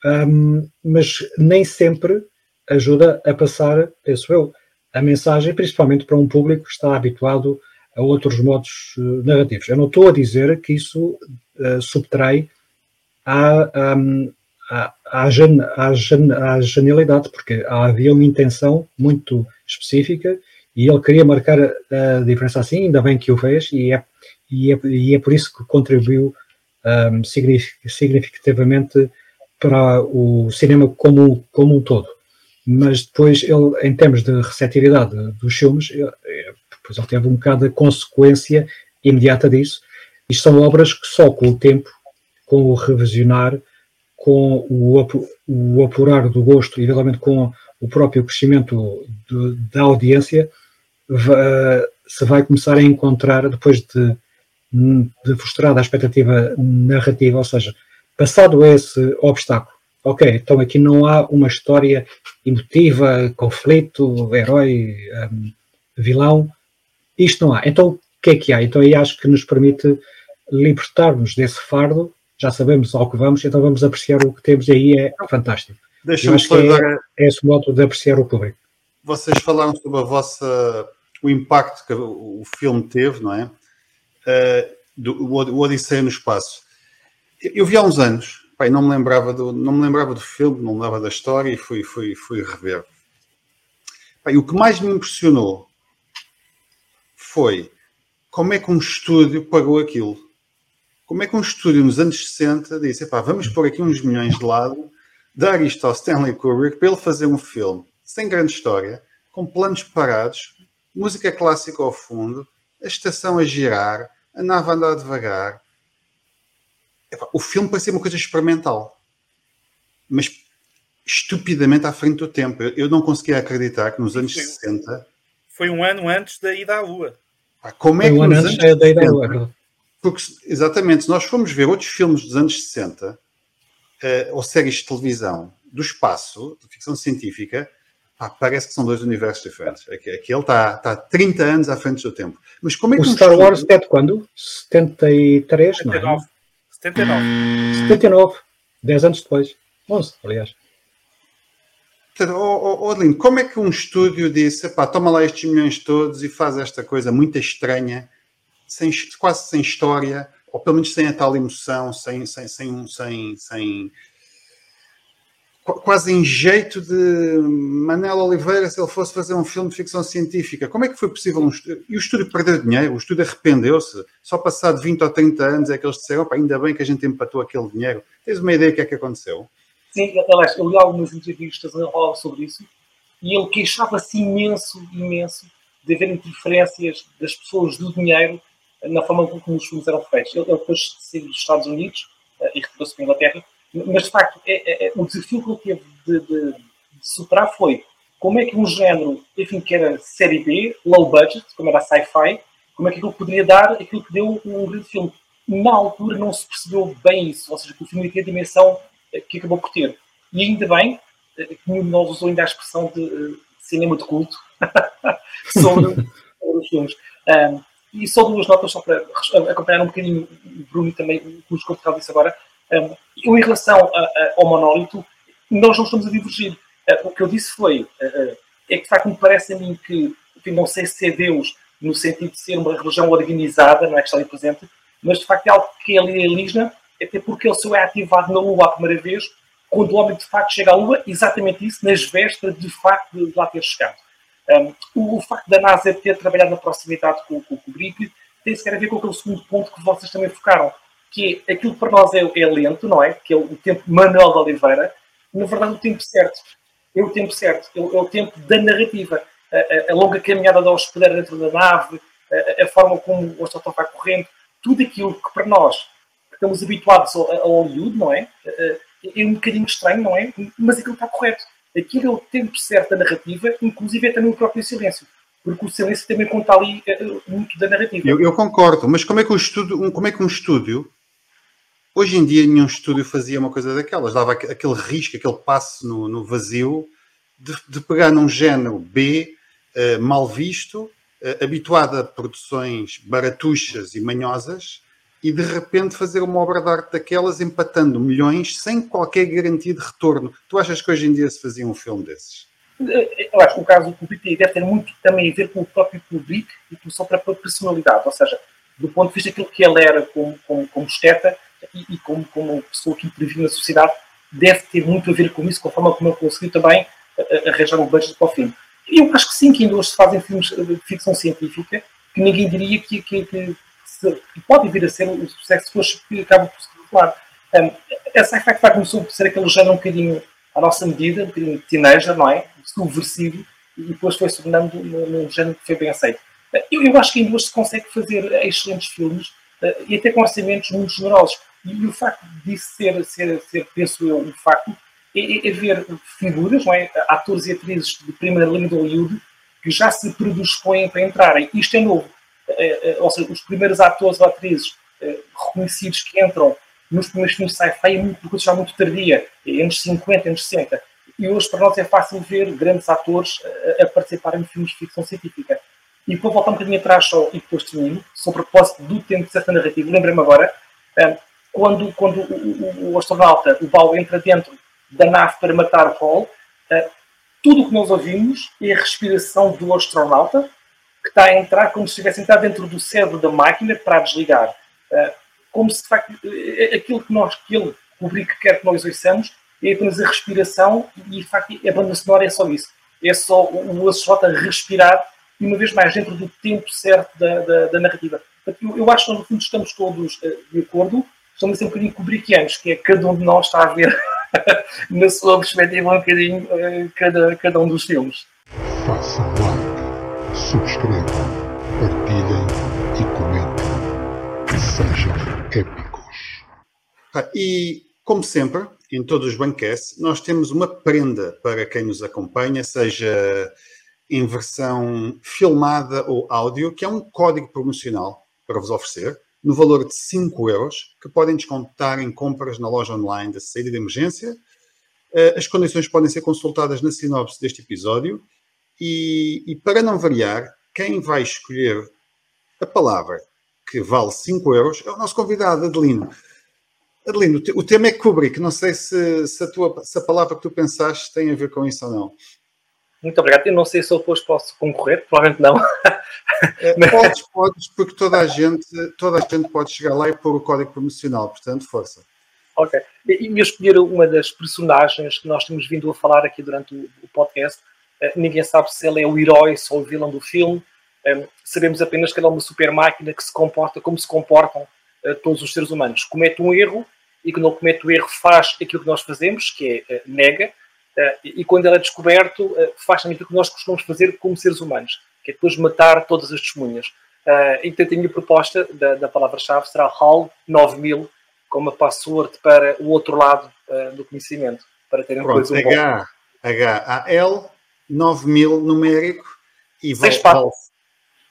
um, mas nem sempre ajuda a passar, penso eu, a mensagem, principalmente para um público que está habituado a outros modos uh, narrativos. Eu não estou a dizer que isso uh, subtrai à, um, à, à, gen, à, gen, à, genialidade, porque havia uma intenção muito específica e ele queria marcar a, a diferença assim, ainda bem que o fez, e é, e é, e é por isso que contribuiu um, significativamente para o cinema como, como um todo mas depois ele, em termos de receptividade dos filmes, ele, depois ele teve um bocado a consequência imediata disso, Isto são obras que só com o tempo, com o revisionar, com o, o apurar do gosto e, eventualmente, com o próprio crescimento de, da audiência, se vai começar a encontrar, depois de, de frustrada a expectativa narrativa, ou seja, passado esse obstáculo, ok, então aqui não há uma história emotiva, conflito, herói, um, vilão, isto não há. Então o que é que há? Então aí acho que nos permite libertar-nos desse fardo, já sabemos ao que vamos, então vamos apreciar o que temos e aí é fantástico. Deixa-me é, é esse modo de apreciar o público. Vocês falaram sobre a vossa, o impacto que o filme teve, não é? Uh, do, o Odisseia no Espaço. Eu vi há uns anos, pai, não me lembrava do, não me lembrava do filme, não me lembrava da história e fui, fui, fui rever. Pai, o que mais me impressionou foi como é que um estúdio pagou aquilo. Como é que um estúdio nos anos 60 disse: vamos pôr aqui uns milhões de lado, dar isto ao Stanley Kubrick para ele fazer um filme sem grande história, com planos parados, música clássica ao fundo, a estação a girar, a nave a andar devagar, o filme parecia uma coisa experimental, mas estupidamente à frente do tempo. Eu não conseguia acreditar que nos anos foi, 60. Foi um ano antes da ida à Lua. como é foi que um ano antes da ida à Lua. Porque, exatamente, se nós formos ver outros filmes dos anos 60, uh, eh, ou séries de televisão do espaço, de ficção científica, pá, parece que são dois universos diferentes. Aquele está, está 30 anos à frente do seu tempo. Mas como é que o Star Wars é de quando? 73, 79. não é? 79. 79, 10 anos depois. 11, aliás. Portanto, oh, oh, como é que um estúdio disse, pá, toma lá estes milhões todos e faz esta coisa muito estranha, sem, quase sem história, ou pelo menos sem a tal emoção, sem, sem, sem, sem, sem quase em jeito de Manela Oliveira se ele fosse fazer um filme de ficção científica. Como é que foi possível um estúdio? E o estúdio perdeu dinheiro, o estúdio arrependeu-se. Só passado 20 ou 30 anos é que eles disseram, ainda bem que a gente empatou aquele dinheiro. Tens uma ideia do que é que aconteceu? Sim, aliás, eu li algumas entrevistas sobre isso e ele queixava-se imenso, imenso de haver interferências das pessoas do dinheiro na forma como os filmes eram feitos. Ele, ele depois de sair dos Estados Unidos eh, e retirou-se para a Inglaterra, mas, de facto, é, é, é, o desafio que ele teve de, de, de, superar foi como é que um género, enfim, que era série B, low budget, como era sci-fi, como é que ele poderia dar aquilo que deu um grande filme. Na altura não se percebeu bem isso, ou seja, que o filme tinha a dimensão eh, que acabou por ter. E ainda bem eh, que nós usou ainda a expressão de uh, cinema de culto <laughs> sobre, sobre, os filmes. Um, e só duas notas, só para acompanhar um bocadinho o Bruno também o que o disse agora. Eu, em relação a, a, ao monólito, nós não estamos a divergir. Uh, o que eu disse foi, uh, é que de facto me parece a mim que, enfim, não sei se é Deus no sentido de ser uma religião organizada, não é que está ali presente, mas de facto é algo que é alienígena, até porque ele só é ativado na Lua a primeira vez, quando o homem de facto chega à Lua, exatamente isso, nas vésperas de facto de, lá ter chegado. Um, o, facto da NASA ter trabalhado na proximidade com, com, o Kubrick tem se a ver com aquele segundo ponto que vocês também focaram, que aquilo que para nós é, é, lento, não é? Que é o tempo Manuel de Oliveira, na verdade o tempo certo. É o tempo certo, é o, é o tempo da narrativa. A, a, a, longa caminhada da hospedeira dentro da nave, a, a forma como o assalto vai correndo, tudo aquilo que para nós estamos habituados a, a Hollywood, não é? É um bocadinho estranho, não é? Mas aquilo está correto. Aquilo é o tempo certo da narrativa, inclusive é também o próprio silêncio porque o silêncio também conta ali muito da narrativa. Eu, eu, concordo, mas como é que um estúdio, como é que um estúdio Hoje em dia, nenhum estúdio fazia uma coisa daquelas, dava aquele risco, aquele passo no, no vazio de, de, pegar num género B, uh, mal visto, uh, habituado a produções baratuchas e manhosas, e de repente fazer uma obra de arte daquelas empatando milhões sem qualquer garantia de retorno. Tu achas que hoje em dia se fazia um filme desses? Eu acho que o caso do Kubrick deve ter muito também a ver com o próprio Kubrick e com a sua própria personalidade, ou seja, do ponto de vista daquilo que ele era como, como, como esteta, e, e como, como pessoa que interviu na sociedade, deve ter muito a ver com isso, com a forma como ele conseguiu também arranjar um budget para o filme. Eu acho que sim, que ainda hoje se fazem filmes de ficção científica que ninguém diria que, que, que, se, que pode vir a ser um sucesso que acaba por se revelar. Um, a sci-fi começou a ser aquele género um bocadinho à nossa medida, um bocadinho teenager, não é? Subversivo, e depois foi-se tornando num género que foi bem aceito. Eu, eu acho que ainda hoje se consegue fazer excelentes filmes e até com orçamentos muito generosos. E, o facto disso ser, ser, ser penso eu, um facto, é, é, ver figuras, não é? atores e atrizes de primeira linha de Hollywood que já se predispõem para entrarem. Isto é novo. Ou seja, os primeiros atores ou atrizes reconhecidos que entram nos primeiros filmes de sci-fi é muito, coisa já muito tardia, anos 50, anos 60. E hoje para nós é fácil ver grandes atores a, a participarem em filmes de ficção científica. E para voltar um bocadinho atrás só, e depois termino, sobre o propósito do tempo de certa narrativa, lembrei-me agora, eh, quando, quando o, o, o, astronauta, o Bal, entra dentro da nave para matar Hall, eh, tudo o que nós ouvimos é a respiração do astronauta, que está a entrar como se estivesse a entrar dentro do cérebro da máquina para desligar. Eh, como se, de facto, aquilo que nós, que ele, o que quer que nós ouçamos, é apenas a respiração e, de facto, a banda sonora é só isso. É só o astronauta respirar e, uma vez mais, dentro do tempo certo da, da, da narrativa. Eu, eu, acho que, no fundo, estamos todos uh, de acordo. Estamos a um bocadinho kubrickianos, que é cada um de nós está a ver <laughs> na sua perspectiva um bocadinho uh, cada, cada um dos filmes. Façam like, subscrevam, partilhem e comentem. Sejam épicos. Ah, e, como sempre, em todos os banquetes, nós temos uma prenda para quem nos acompanha, seja em versão filmada ou áudio, que é um código promocional para vos oferecer, no valor de 5 euros, que podem descontar em compras na loja online da saída de emergência. Eh, as condições podem ser consultadas na sinopse deste episódio. E, e para não variar, quem vai escolher a palavra que vale 5 euros é o nosso convidado, Adelino. Adelino, o tema é Kubrick. Não sei se, se, a tua, se a palavra que tu pensaste tem a ver com isso ou não. Muito obrigado. Eu não sei se eu depois posso concorrer, provavelmente não. É, <laughs> podes, podes, porque toda a gente, toda a gente pode chegar lá e pôr o código promocional, portanto, força. Ok. E eu escolher uma das personagens que nós temos vindo a falar aqui durante o podcast. Eh, ninguém sabe se ele é o herói, se é o vilão do filme. Eh, sabemos apenas que ele é uma super máquina que se comporta como se comportam eh, todos os seres humanos. Comete um erro e quando ele comete o erro faz aquilo que nós fazemos, que é nega, Uh, e quando ele é descoberto, uh, faz também aquilo que nós costumamos fazer como seres humanos, que é depois matar todas as testemunhas. Uh, então, a minha proposta da, da palavra-chave será HAL 9000 como password para o outro lado do conhecimento, para terem Pronto, depois um H, H-A-L 9000 numérico e sem espaço. Vale,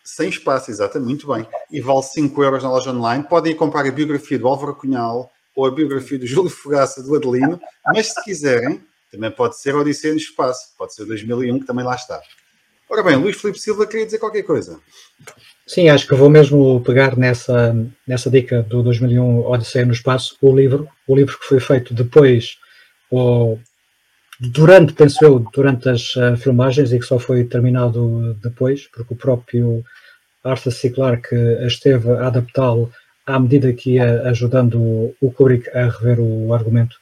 sem espaço, exatamente, muito bem. E vale 5 euros na loja online. Podem ir comprar a biografia do Álvaro Cunhal ou a biografia do Júlio Fogaça do Adelino, mas se quiserem, também pode ser Odisseia no Espaço, pode ser 2001, que também lá está. Ora bem, Luís Filipe Silva queria dizer qualquer coisa. Sim, acho que vou mesmo pegar nessa, nessa dica do 2001 Odisseia no Espaço, o livro, o livro que foi feito depois, ou durante, penso eu, durante as uh, filmagens e que só foi terminado depois, porque o próprio Arthur C. Clarke esteve a adaptá-lo à medida que ia ajudando o Kubrick a rever o argumento.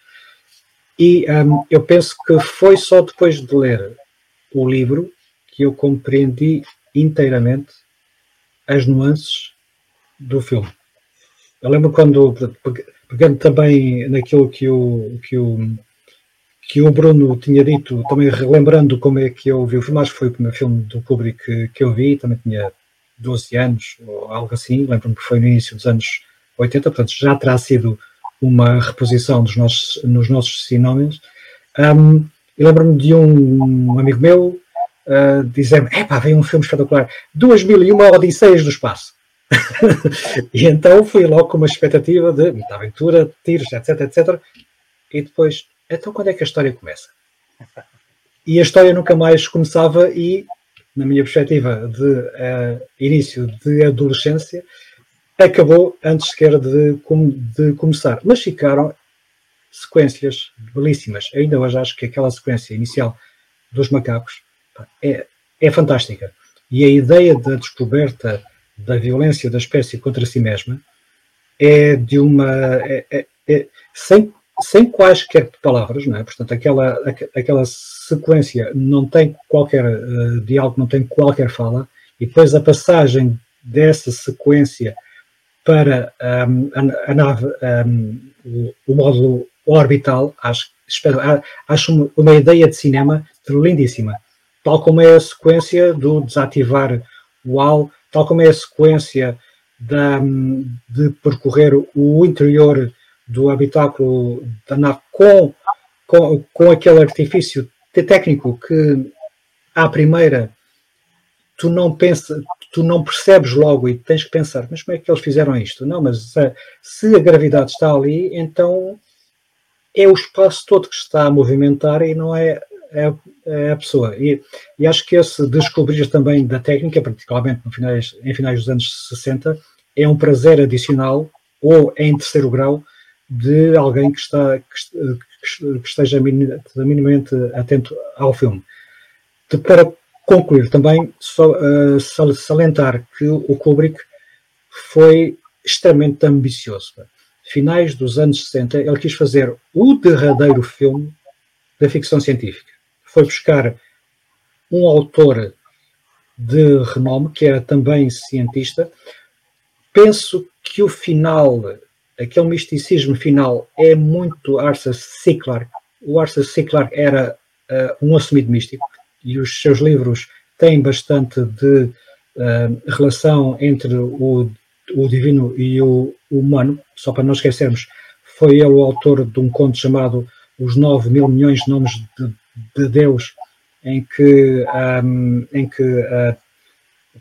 E um, eu penso que foi só depois de ler o livro que eu compreendi inteiramente as nuances do filme. Eu lembro quando, pegando também naquilo que o, que o, que o Bruno tinha dito, também relembrando como é que eu vi o filme, acho que foi o primeiro filme do Kubrick que, que eu vi, também tinha 12 anos ou algo assim, lembro-me que foi no início dos anos 80, portanto já terá sido uma reposição dos nossos, nos nossos sinónimos. Um, lembro-me de um amigo meu uh, dizer-me: epá, veio um filme espetacular, 2001 Odisseias do Espaço. <laughs> e então fui logo com uma expectativa de muita aventura, tiros, etc, etc. E depois, então quando é que a história começa? E a história nunca mais começava e, na minha perspectiva de uh, início de adolescência, acabou antes sequer de, de começar. Mas ficaram sequências belíssimas. Ainda hoje acho que aquela sequência inicial dos macacos é, é fantástica. E a ideia da descoberta da violência da espécie contra si mesma é de uma. É, é, é, sem, sem quaisquer palavras, não é? Portanto, aquela, aquela sequência não tem qualquer uh, diálogo, não tem qualquer fala, e depois a passagem dessa sequência para um, a, a, nave, um, o, módulo orbital, acho, espero, acho uma, uma, ideia de cinema lindíssima. Tal como é a sequência do desativar o AL, tal como é a sequência da, de percorrer o interior do habitáculo da nave com, com, com aquele artifício técnico que à primeira tu não pensa, tu não percebes logo e tens que pensar, mas como é que eles fizeram isto? Não, mas se, se a gravidade está ali, então é o espaço todo que está a movimentar e não é, é, é a pessoa. E, e, acho que esse descobrir também da técnica, particularmente no finais, em finais dos anos 60, é um prazer adicional ou é em terceiro grau de alguém que, está, que, que esteja minimamente atento ao filme. De, para concluir também, só, uh, salientar que o Kubrick foi extremamente ambicioso. Finais dos anos 60, ele quis fazer o derradeiro filme da ficção científica. Foi buscar um autor de renome, que era também cientista. Penso que o final, aquele misticismo final, é muito Arthur C. Clarke. O Arthur C. Clarke era uh, um assumido místico e os seus livros têm bastante de uh, relação entre o, o divino e o humano, só para não esquecermos, foi ele o autor de um conto chamado Os Nove Mil Milhões de Nomes de, de Deus, em que, um, em que uh,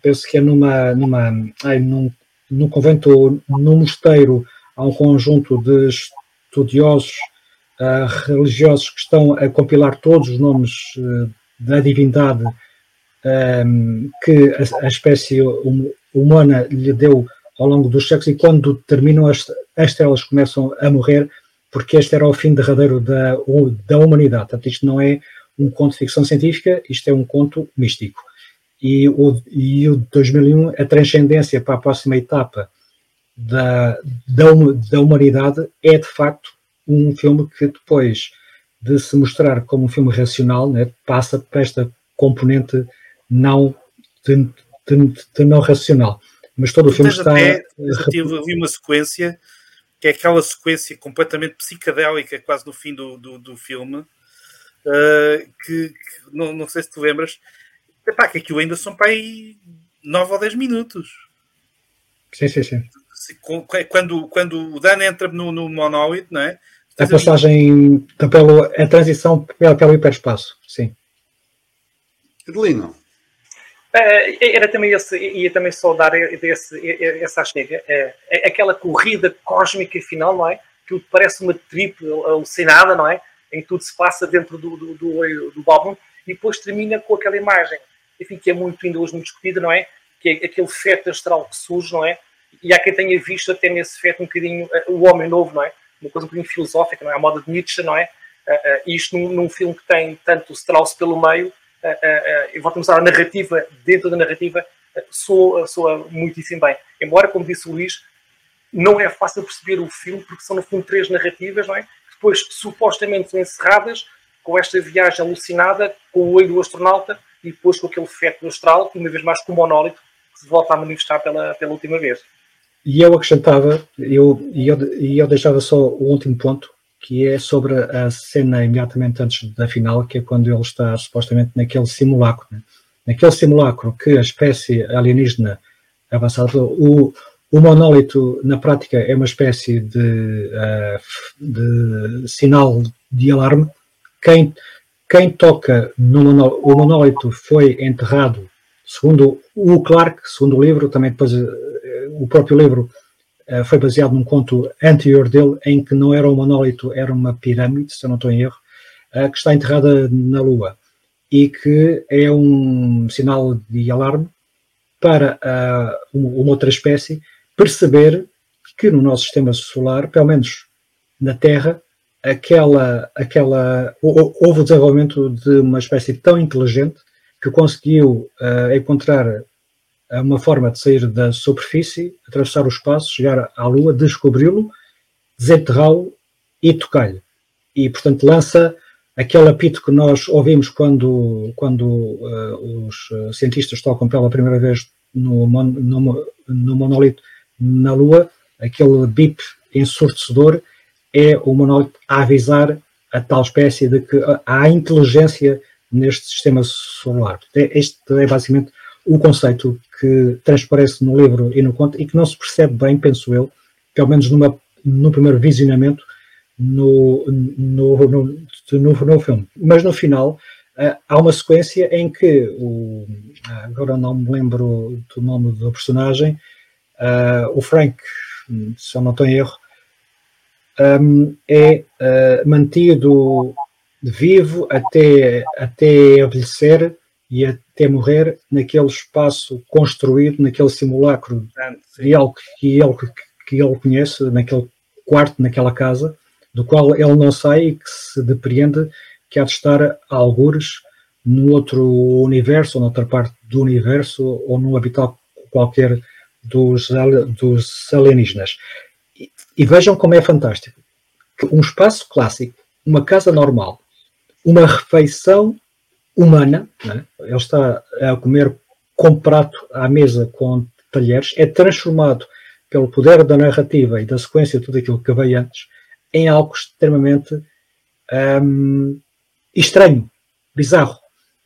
penso que é numa, numa ai, num, num convento num mosteiro, há um conjunto de estudiosos uh, religiosos que estão a compilar todos os nomes uh, da divindade um, que a, a, espécie hum, humana lhe deu ao longo dos séculos e quando terminam as, as estrelas começam a morrer porque este era o fim derradeiro da, da humanidade. Portanto, isto não é um conto de ficção científica, isto é um conto místico. E o, e o 2001, a transcendência para a próxima etapa da, da, da humanidade é de facto um filme que depois de se mostrar como um filme racional, né, passa para esta componente não de, de, de não racional. Mas todo o filme está. Até, vi uma sequência que é aquela sequência completamente psicadélica, quase no fim do, do, do filme, uh, que, que, não, não sei se te lembras, epá, que aquilo ainda são para aí 9 ou 10 minutos. Sim, sim, sim. Quando, quando o Dan entra no, no monóide, não é? A passagem, pelo, a transição pelo hiperespaço, sim. Adelino. Uh, era também esse, ia também só dar esse, essa chega, é, é, aquela corrida cósmica final, não é? Que parece uma trip alucinada, não é? Em que tudo se passa dentro do, do, do olho do Bob e depois termina com aquela imagem, enfim, que é muito, ainda hoje muito discutida, não é? Que é aquele feto astral que surge, não é? E há quem tenha visto até nesse feto um bocadinho uh, o homem novo, não é? Uma coisa um bocadinho filosófica, não é? A moda de Nietzsche, não é? Uh, uh, isto num, num, filme que tem tanto Strauss pelo meio, uh, e voltamos a narrativa, dentro da narrativa, soa, soa muitíssimo bem. Embora, como disse o Luís, não é fácil perceber o filme, porque são no fundo três narrativas, não é? Depois, supostamente, são encerradas com esta viagem alucinada, com o olho do astronauta e depois com aquele feto astral, uma vez mais com o monólito, que se volta a manifestar pela, pela última vez. E eu acrescentava, eu, e eu, eu deixava só o último ponto, que é sobre a cena imediatamente antes da final, que é quando ele está supostamente naquele simulacro. Né? Naquele simulacro que a espécie alienígena avançada, o, o monólito na prática é uma espécie de, uh, de sinal de alarme. Quem, quem toca no monólito, o monólito foi enterrado, segundo o Clark, segundo o livro, também depois o próprio livro uh, foi baseado num conto anterior dele, em que não era um monólito, era uma pirâmide, se eu não estou em erro, uh, que está enterrada na Lua e que é um sinal de alarme para uh, uma outra espécie perceber que no nosso sistema solar, pelo menos na Terra, aquela, aquela, houve o desenvolvimento de uma espécie tão inteligente que conseguiu encontrar uma forma de sair da superfície, atravessar o espaço, chegar à Lua, descobri-lo, desenterrá-lo e tocar-lhe. E, portanto, lança aquele apito que nós ouvimos quando, quando uh, os cientistas tocam pela primeira vez no, no, no monolito na Lua, aquele bip ensurdecedor é o monolito a avisar a tal espécie de que há inteligência neste sistema solar. Este é basicamente o conceito que transparece no livro e no conto e que não se percebe bem, penso eu, pelo menos numa, no primeiro visionamento no, no, no, no, filme. Mas no final uh, há uma sequência em que, o, agora não me lembro do nome do personagem, uh, o Frank, se eu não estou em erro, um, é uh, mantido vivo até, até envelhecer e até morrer naquele espaço construído, naquele simulacro de algo que ele, que ele conhece, naquele quarto, naquela casa, do qual ele não sai e que se depreende que há de estar a algures no outro universo, ou noutra parte do universo, ou num habitat qualquer dos, dos alienígenas. E, e vejam como é fantástico. Um espaço clássico, uma casa normal, uma refeição humana, né? ele está a comer com prato à mesa com talheres, é transformado pelo poder da narrativa e da sequência de tudo aquilo que veio antes em algo extremamente um, estranho, bizarro.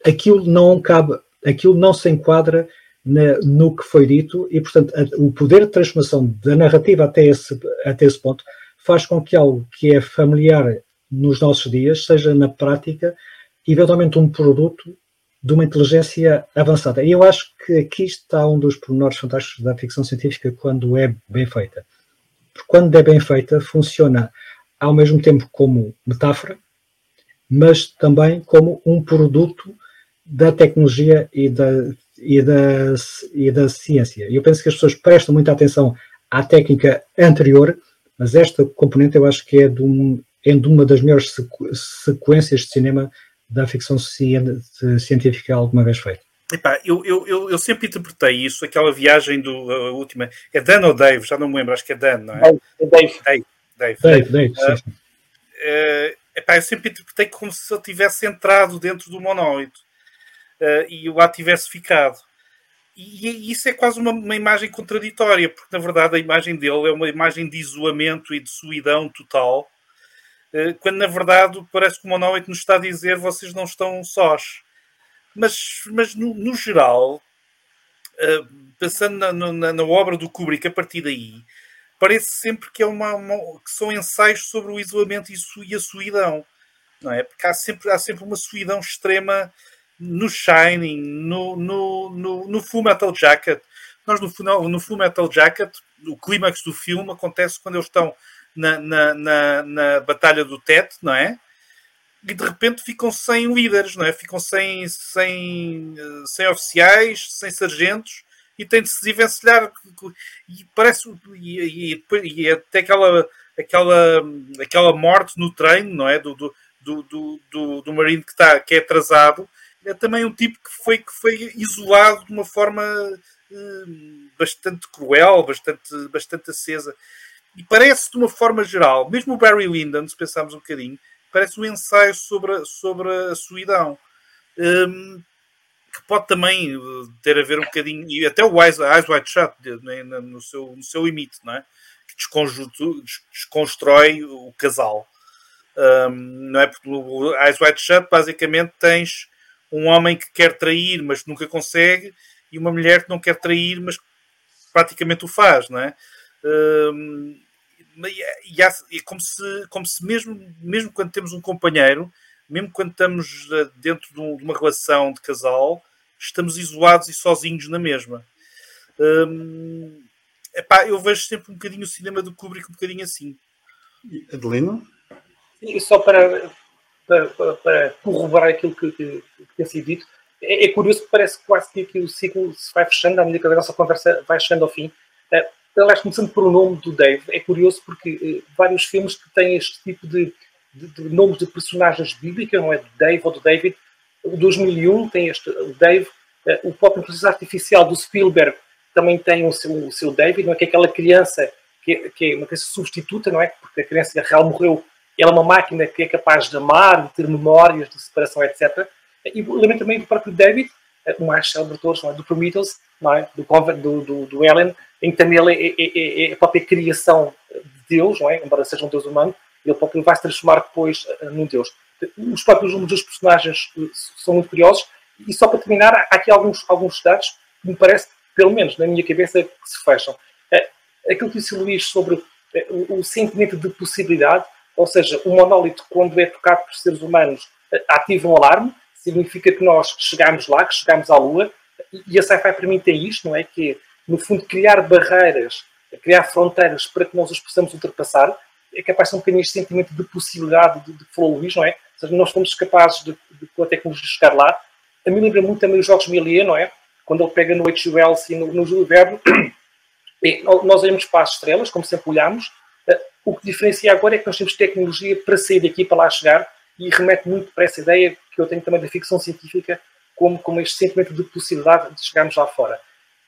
Aquilo não cabe, aquilo não se enquadra na, no que foi dito e, portanto, a, o poder de transformação da narrativa até esse, até esse ponto faz com que algo que é familiar nos nossos dias seja, na prática, eventualmente um produto de uma inteligência avançada. E eu acho que aqui está um dos pormenores fantásticos da ficção científica quando é bem feita. Porque quando é bem feita, funciona ao mesmo tempo como metáfora, mas também como um produto da tecnologia e da, e da, e da ciência. Eu penso que as pessoas prestam muita atenção à técnica anterior, mas esta componente eu acho que é de, um, é de uma das melhores sequ sequências de cinema da ficção científica alguma vez feita. Epá, eu, eu, eu, eu, sempre interpretei isso, aquela viagem do última. É Dan ou Dave? Já não me lembro, acho que é Dan, não é? Dave. Dave. Dave. Dave, Dave, Dave uh, uh, epá, eu sempre interpretei como se ele tivesse entrado dentro do monóide uh, e lá tivesse ficado. E, e isso é quase uma, uma, imagem contraditória, porque na verdade a imagem dele é uma imagem de isolamento e de solidão total, quando na verdade parece que o monóide nos está a dizer vocês não estão sós. Mas, mas no, no geral, uh, pensando na, na, na obra do Kubrick a partir daí, parece sempre que, é uma, uma, que são ensaios sobre o isolamento e a solidão. Não é? Porque há sempre, há sempre uma solidão extrema no Shining, no, no, no, no Full Metal Jacket. Nós no, no Full Metal Jacket, o clímax do filme acontece quando eles estão na, na, na, na Batalha do Tet, não é? E de repente ficam sem líderes, não é? Ficam sem, sem, sem oficiais, sem sargentos, e tem de se desvencilhar e parece e, e, e, até aquela aquela aquela morte no treino não é do do, do, do, do Marine que está que é atrasado é também um tipo que foi que foi isolado de uma forma eh, bastante cruel bastante bastante acesa e parece de uma forma geral mesmo o Barry Lyndon se pensarmos um bocadinho parece um ensaio sobre a, sobre a solidão um, que pode também eh, ter a ver um bocadinho, e até o Eyes, Eyes Wide Shut, né, no, seu, no seu limite, não é? que desconstrói o casal. Um, não é? Porque Eyes Wide Shut, basicamente, tens um homem que quer trair, mas nunca consegue, e uma mulher que não quer trair, mas praticamente o faz, não é? Um, e, há, é como se, como se mesmo, mesmo quando temos um companheiro, mesmo quando estamos eh, dentro de uma relação de casal, estamos isolados e sozinhos na mesma. Hum, epá, eu vejo sempre um bocadinho o cinema do Kubrick um bocadinho assim. Adelino? E só para, para, para, corroborar aquilo que, que, que tem sido dito, é, é, curioso que parece quase que aqui o ciclo se vai fechando à medida que a nossa conversa vai chegando ao fim. Uh, aliás, começando por o nome do Dave, é curioso porque uh, vários filmes que têm este tipo de de, de nomes de personagens bíblicas, não é? Do Dave ou do David. O 2001 tem este, o Dave. Eh, o próprio processo artificial do Spielberg também tem o seu, o seu David, não é? Que é aquela criança que, que é uma criança substituta, não é? Porque a criança real morreu. Ela é uma máquina que é capaz de amar, de ter memórias de separação, etc. E lembro também do próprio David, eh, o mais célebre todos, não é? do Prometheus, não é? do, do, do, do Ellen, em que também ele é, é, é, é a própria criação de Deus, não é? embora seja um Deus humano, ele próprio vai se transformar depois uh, num deus. Os próprios números dos personagens uh, são muito curiosos. E só para terminar, há aqui alguns, alguns dados. me parece, pelo menos na minha cabeça, que se fecham. É, aquilo que disse o Luís sobre é, o, sentimento de possibilidade, ou seja, o monólito, quando é tocado por seres humanos, é, ativa um alarme, significa que nós chegamos lá, que chegamos à Lua, e a sci-fi tem isto, não é? Que é, no fundo, criar barreiras, criar fronteiras para que nós os possamos ultrapassar, é capaz de ser um bocadinho este sentimento de possibilidade de, que falou o Luís, não é? Ou seja, nós fomos capazes de, de, com a tecnologia chegar lá. A mim lembra muito também os jogos Melee, não é? Quando ele pega no HUL e no, no Júlio Verne, <coughs> nós olhamos para as estrelas, como sempre olhamos. Eh, o que diferencia agora é que nós temos tecnologia para sair daqui, para lá chegar, e remete muito para essa ideia que eu tenho também da ficção científica, como, como este sentimento de possibilidade de chegarmos lá fora.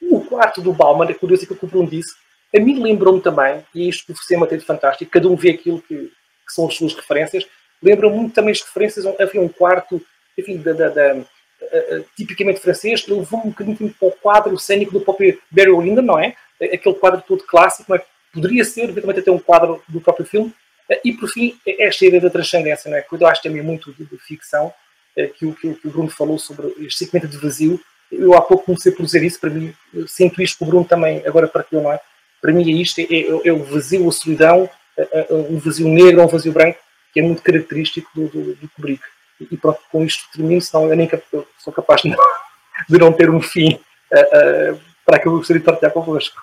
O quarto do Bauman, é curioso que o Bruno disse, a mim lembrou-me também, e isto por ser uma de fantástico, cada um vê aquilo que, que são as suas referências, lembram muito também as referências, havia um quarto, enfim, da, da, da tipicamente francês, ele levou um bocadinho para o quadro cênico do próprio Barry Lyndon, não é? Aquele quadro todo clássico, não é? Poderia ser, eventualmente, até um quadro do próprio filme. E, por fim, esta ideia da transcendência, não é? Que eu acho também muito de, de ficção, que, o, que, o Bruno falou sobre este segmento de vazio. Eu há pouco comecei por dizer isso, para mim, sinto isto que o Bruno também agora partilhou, não é? Para mim é isto, é, é, é o vazio, a solidão, um vazio negro um vazio branco, que é muito característico do, do, do Kubrick. E, e pronto, com isto termino, senão eu nem sou capaz de não, <laughs> de não ter um fim uh, uh, para que eu gostaria de partilhar convosco.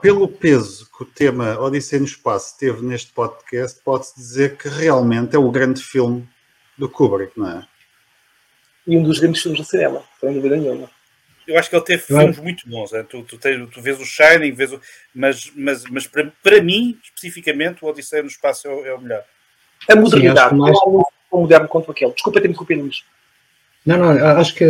Pelo peso que o tema Odisseia no Espaço teve neste podcast, pode-se dizer que realmente é o grande filme do Kubrick, não é? E um dos grandes filmes do cinema, sem dúvida nenhuma. Eu acho que ele teve filmes muito bons. É? Tu, tu, tens, tu vês o Shining, vês o, mas, mas, mas para, para mim, especificamente, o Odisseia no Espaço é, é o melhor. A modernidade, mais... não há um moderno quanto aquele. Desculpa ter me interrompido, Luís. Não, não, acho que,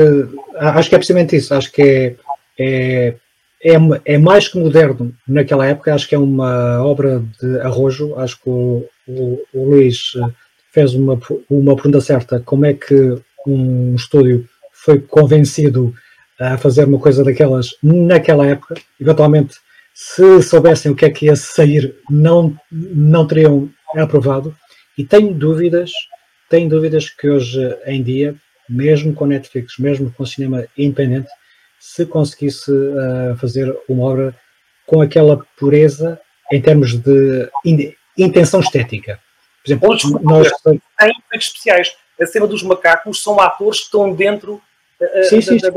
acho que é precisamente isso. Acho que é, é, é, é, mais que moderno naquela época. Acho que é uma obra de arrojo. Acho que o, o, o Luís fez uma, uma pergunta certa. Como é que um estúdio foi convencido a fazer uma coisa daquelas naquela época. Eventualmente, se soubessem o que é que ia sair, não, não teriam aprovado. E tenho dúvidas, tenho dúvidas que hoje em dia, mesmo com Netflix, mesmo com cinema independente, se conseguisse uh, fazer uma obra com aquela pureza em termos de in, intenção estética. Por exemplo, nós... Tem efeitos especiais. A cena dos macacos são atores que estão dentro uh, sim, da, sim, da,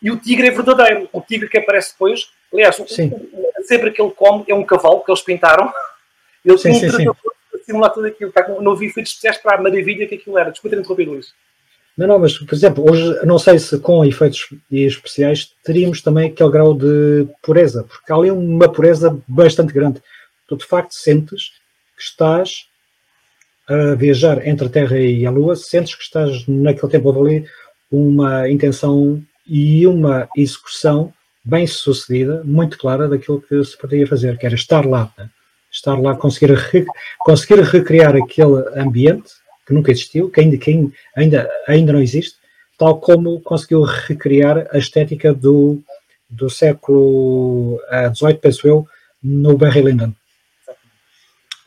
e o tigre é verdadeiro. O tigre que aparece depois, aliás, sim. a zebra que ele come é um cavalo que eles pintaram. <laughs> Eles sim, sim, sim. simular tudo aquilo. Não vi efeitos especiais para a maravilha que aquilo era. Desculpa ter interrompido isso. Não, não, mas, por exemplo, hoje, não sei se com efeitos especiais teríamos também aquele grau de pureza, porque há ali uma pureza bastante grande. Tu, de facto, sentes que estás a viajar entre a Terra e a Lua, sentes que estás, naquele tempo, ali uma intenção e uma execução bem sucedida, muito clara daquilo que se poderia fazer, que era estar lá, estar lá, conseguir, conseguir recriar aquele ambiente que nunca existiu, que ainda, que ainda, ainda não existe, tal como conseguiu recriar a estética do, do século XVIII, uh, penso eu, no Barry Lyndon.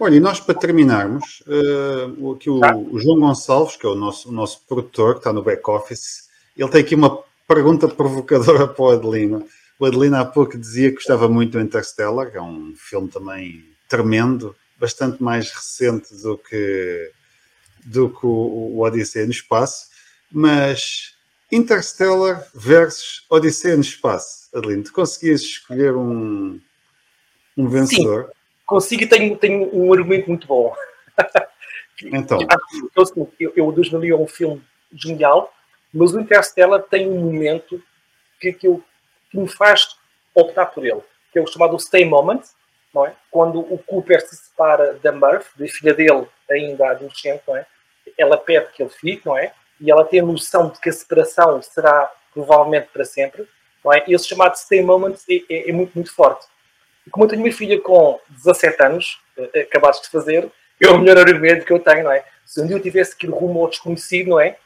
Olha, e nós para terminarmos, uh, aqui o, o, João Gonçalves, que é o nosso, o nosso produtor, que está no back-office, ele tem aqui uma pergunta provocadora <laughs> para o Adelino. O Adelino há pouco dizia que gostava muito do Interstellar, que é um filme também tremendo, bastante mais recente do que, do que o, o Odisseia no Espaço, mas Interstellar versus Odisseia no Espaço. Adelino, tu conseguias escolher um, um vencedor? Sim, consigo e tenho, tenho um argumento muito bom. <laughs> Então. Eu, eu, 2001 é um filme genial, mas o Interstellar tem um momento que, que, eu, que me faz optar por ele, que é o chamado Stay Moment, não é? Quando o Cooper se separa da Murph, da filha dele, ainda adolescente, não é? Ela pede que ele fique, não é? E ela tem a noção de que a separação será provavelmente para sempre, não é? E esse chamado Stay Moment é, é, é muito, muito forte. Como eu tenho uma filha com 17 anos, eh, acabaste de fazer, é o melhor argumento que eu tenho, não é? Se um dia eu tivesse que ir rumo ao desconhecido, não é?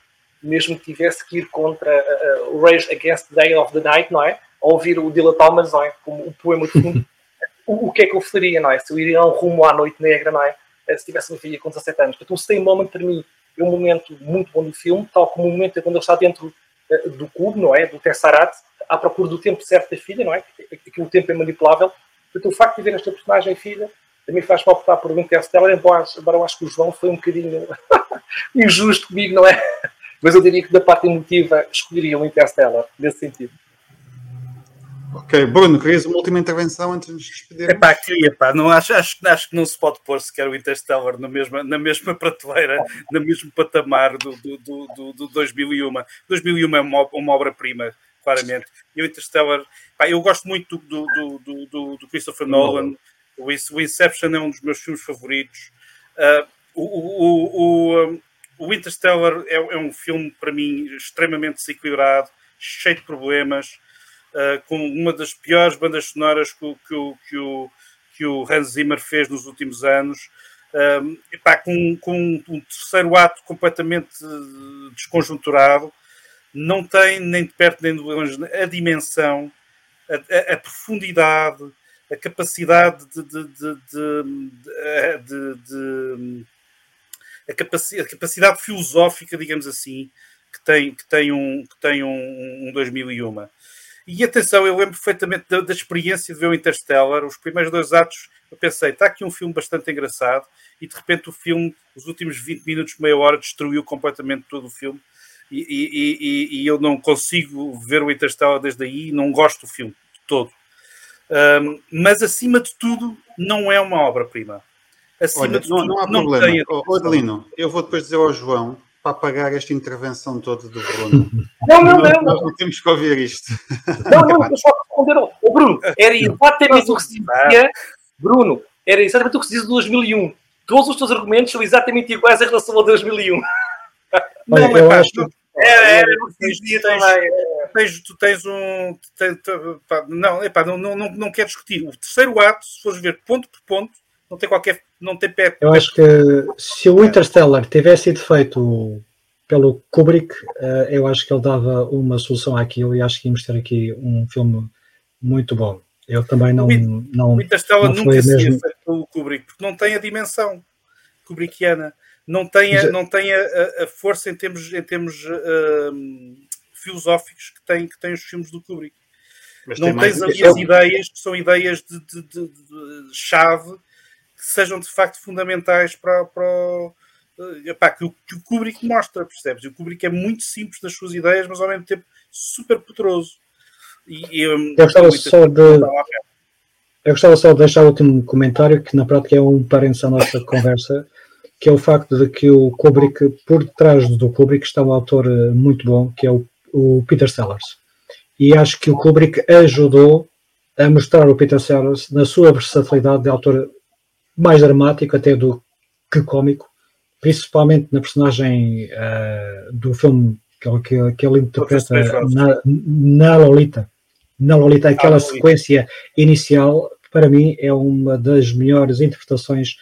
mesmo que tivesse que ir contra uh, uh, o Rage Against the Day of the Night, não é? Ou ouvir o Dylan Thomas, não é? Como o poema de fundo. <laughs> o, o, que é que eu faria, não é? Se eu iria um rumo à Noite Negra, não é? Eh, se tivesse uma filha com 17 anos. Portanto, o Stay Moment, para mim, é um momento muito bom do filme, tal como o momento quando ele está dentro uh, do cubo, não é? Do Tesseract, à procura do tempo certo da filha, não é? Que o tempo é manipulável. Portanto, o facto de ver esta personagem filha também faz-me optar por um Interstellar, embora, embora eu acho que o João foi um bocadinho <laughs> injusto comigo, não é? Mas eu diria que da parte emotiva escolheria o Interstellar, nesse sentido. Ok, Bruno, querias uma última intervenção antes de nos despedir? Epá, queria, pá, não, acho, acho, acho que não se pode pôr sequer o Interstellar na mesma, na mesma <laughs> prateleira, no mesmo patamar do, do, do, do 2001. 2001 é uma, uma obra-prima, claramente. E o Interstellar, pá, eu gosto muito do, do, do, do, do Christopher Nolan, o, o Inception é um dos meus filmes favoritos. Uh, o, o, o, o Interstellar é, é um filme, para mim, extremamente desequilibrado, cheio de problemas uh, com uma das piores bandas sonoras que, que, que, o, que o Hans Zimmer fez nos últimos anos. Um, epá, com, com um terceiro ato completamente desconjunturado, não tem nem de perto nem de longe a dimensão, a, a, a profundidade, a capacidade de, de, de, de a, capacidade, a, capacidade, filosófica, digamos assim, que tem, que tem, um, que tem um, um 2001. E atenção, eu lembro perfeitamente da, da, experiência de ver o Interstellar. Os primeiros dois atos, eu pensei, está aqui um filme bastante engraçado, e de repente o filme, os últimos 20 minutos, meia hora, destruiu completamente todo o filme. E, e, e, e eu não consigo ver o Interstellar desde aí, não gosto do filme todo. Um, mas acima de tudo, não é uma obra-prima. Acima Olha, de não, tudo, não há não problema. Tem oh, Adelino, eu vou depois dizer ao João para apagar esta intervenção toda do Bruno. Não, não, não. Nós não temos que ouvir isto. Não, não, eu só responderam. Oh, Bruno, era exatamente o que se dizia. Bruno, era exatamente o que se diz de 2001. Todos os teus argumentos são exatamente iguais em relação a 2001. Olha, não, eu acho que. É, é, tens, tu tens um. Tens, não, epá, não, não, não quero discutir. O terceiro ato, se fores ver ponto por ponto, não tem qualquer. Não tem pé. Eu acho que se o Interstellar tivesse sido feito pelo Kubrick, eh, eu acho que ele dava uma solução àquilo e acho que íamos ter aqui um filme muito bom. Eu também não. O, não o Interstellar não nunca seria mesmo... feito pelo Kubrick, porque não tem a dimensão kubrickiana, não tem a, não tem a, a força em termos, em termos uh, filosóficos que tem, que tem os filmes do Kubrick. Mas não tens ali as ideias que são ideias de, de, de, de chave que sejam de facto fundamentais para, para uh, epá, que, o, que o Kubrick mostra, percebes? E o Kubrick é muito simples nas suas ideias, mas ao mesmo tempo super poderoso. E, eu gostava só de. Eu gostava só de deixar o último comentário, que na prática é um parênteses à nossa <laughs> conversa, que é o facto de que o Kubrick, por trás do Kubrick, está um autor eh, muito bom, que é o, o Peter Sellers. E acho que o Kubrick ajudou a mostrar o Peter Sellers na sua versatilidade de autor mais dramático até do que cómico, principalmente na personagem uh, do filme que, que, que ele interpreta na, na, Lolita. Na Lolita, aquela ah, sequência inicial, para mim, é uma das melhores interpretações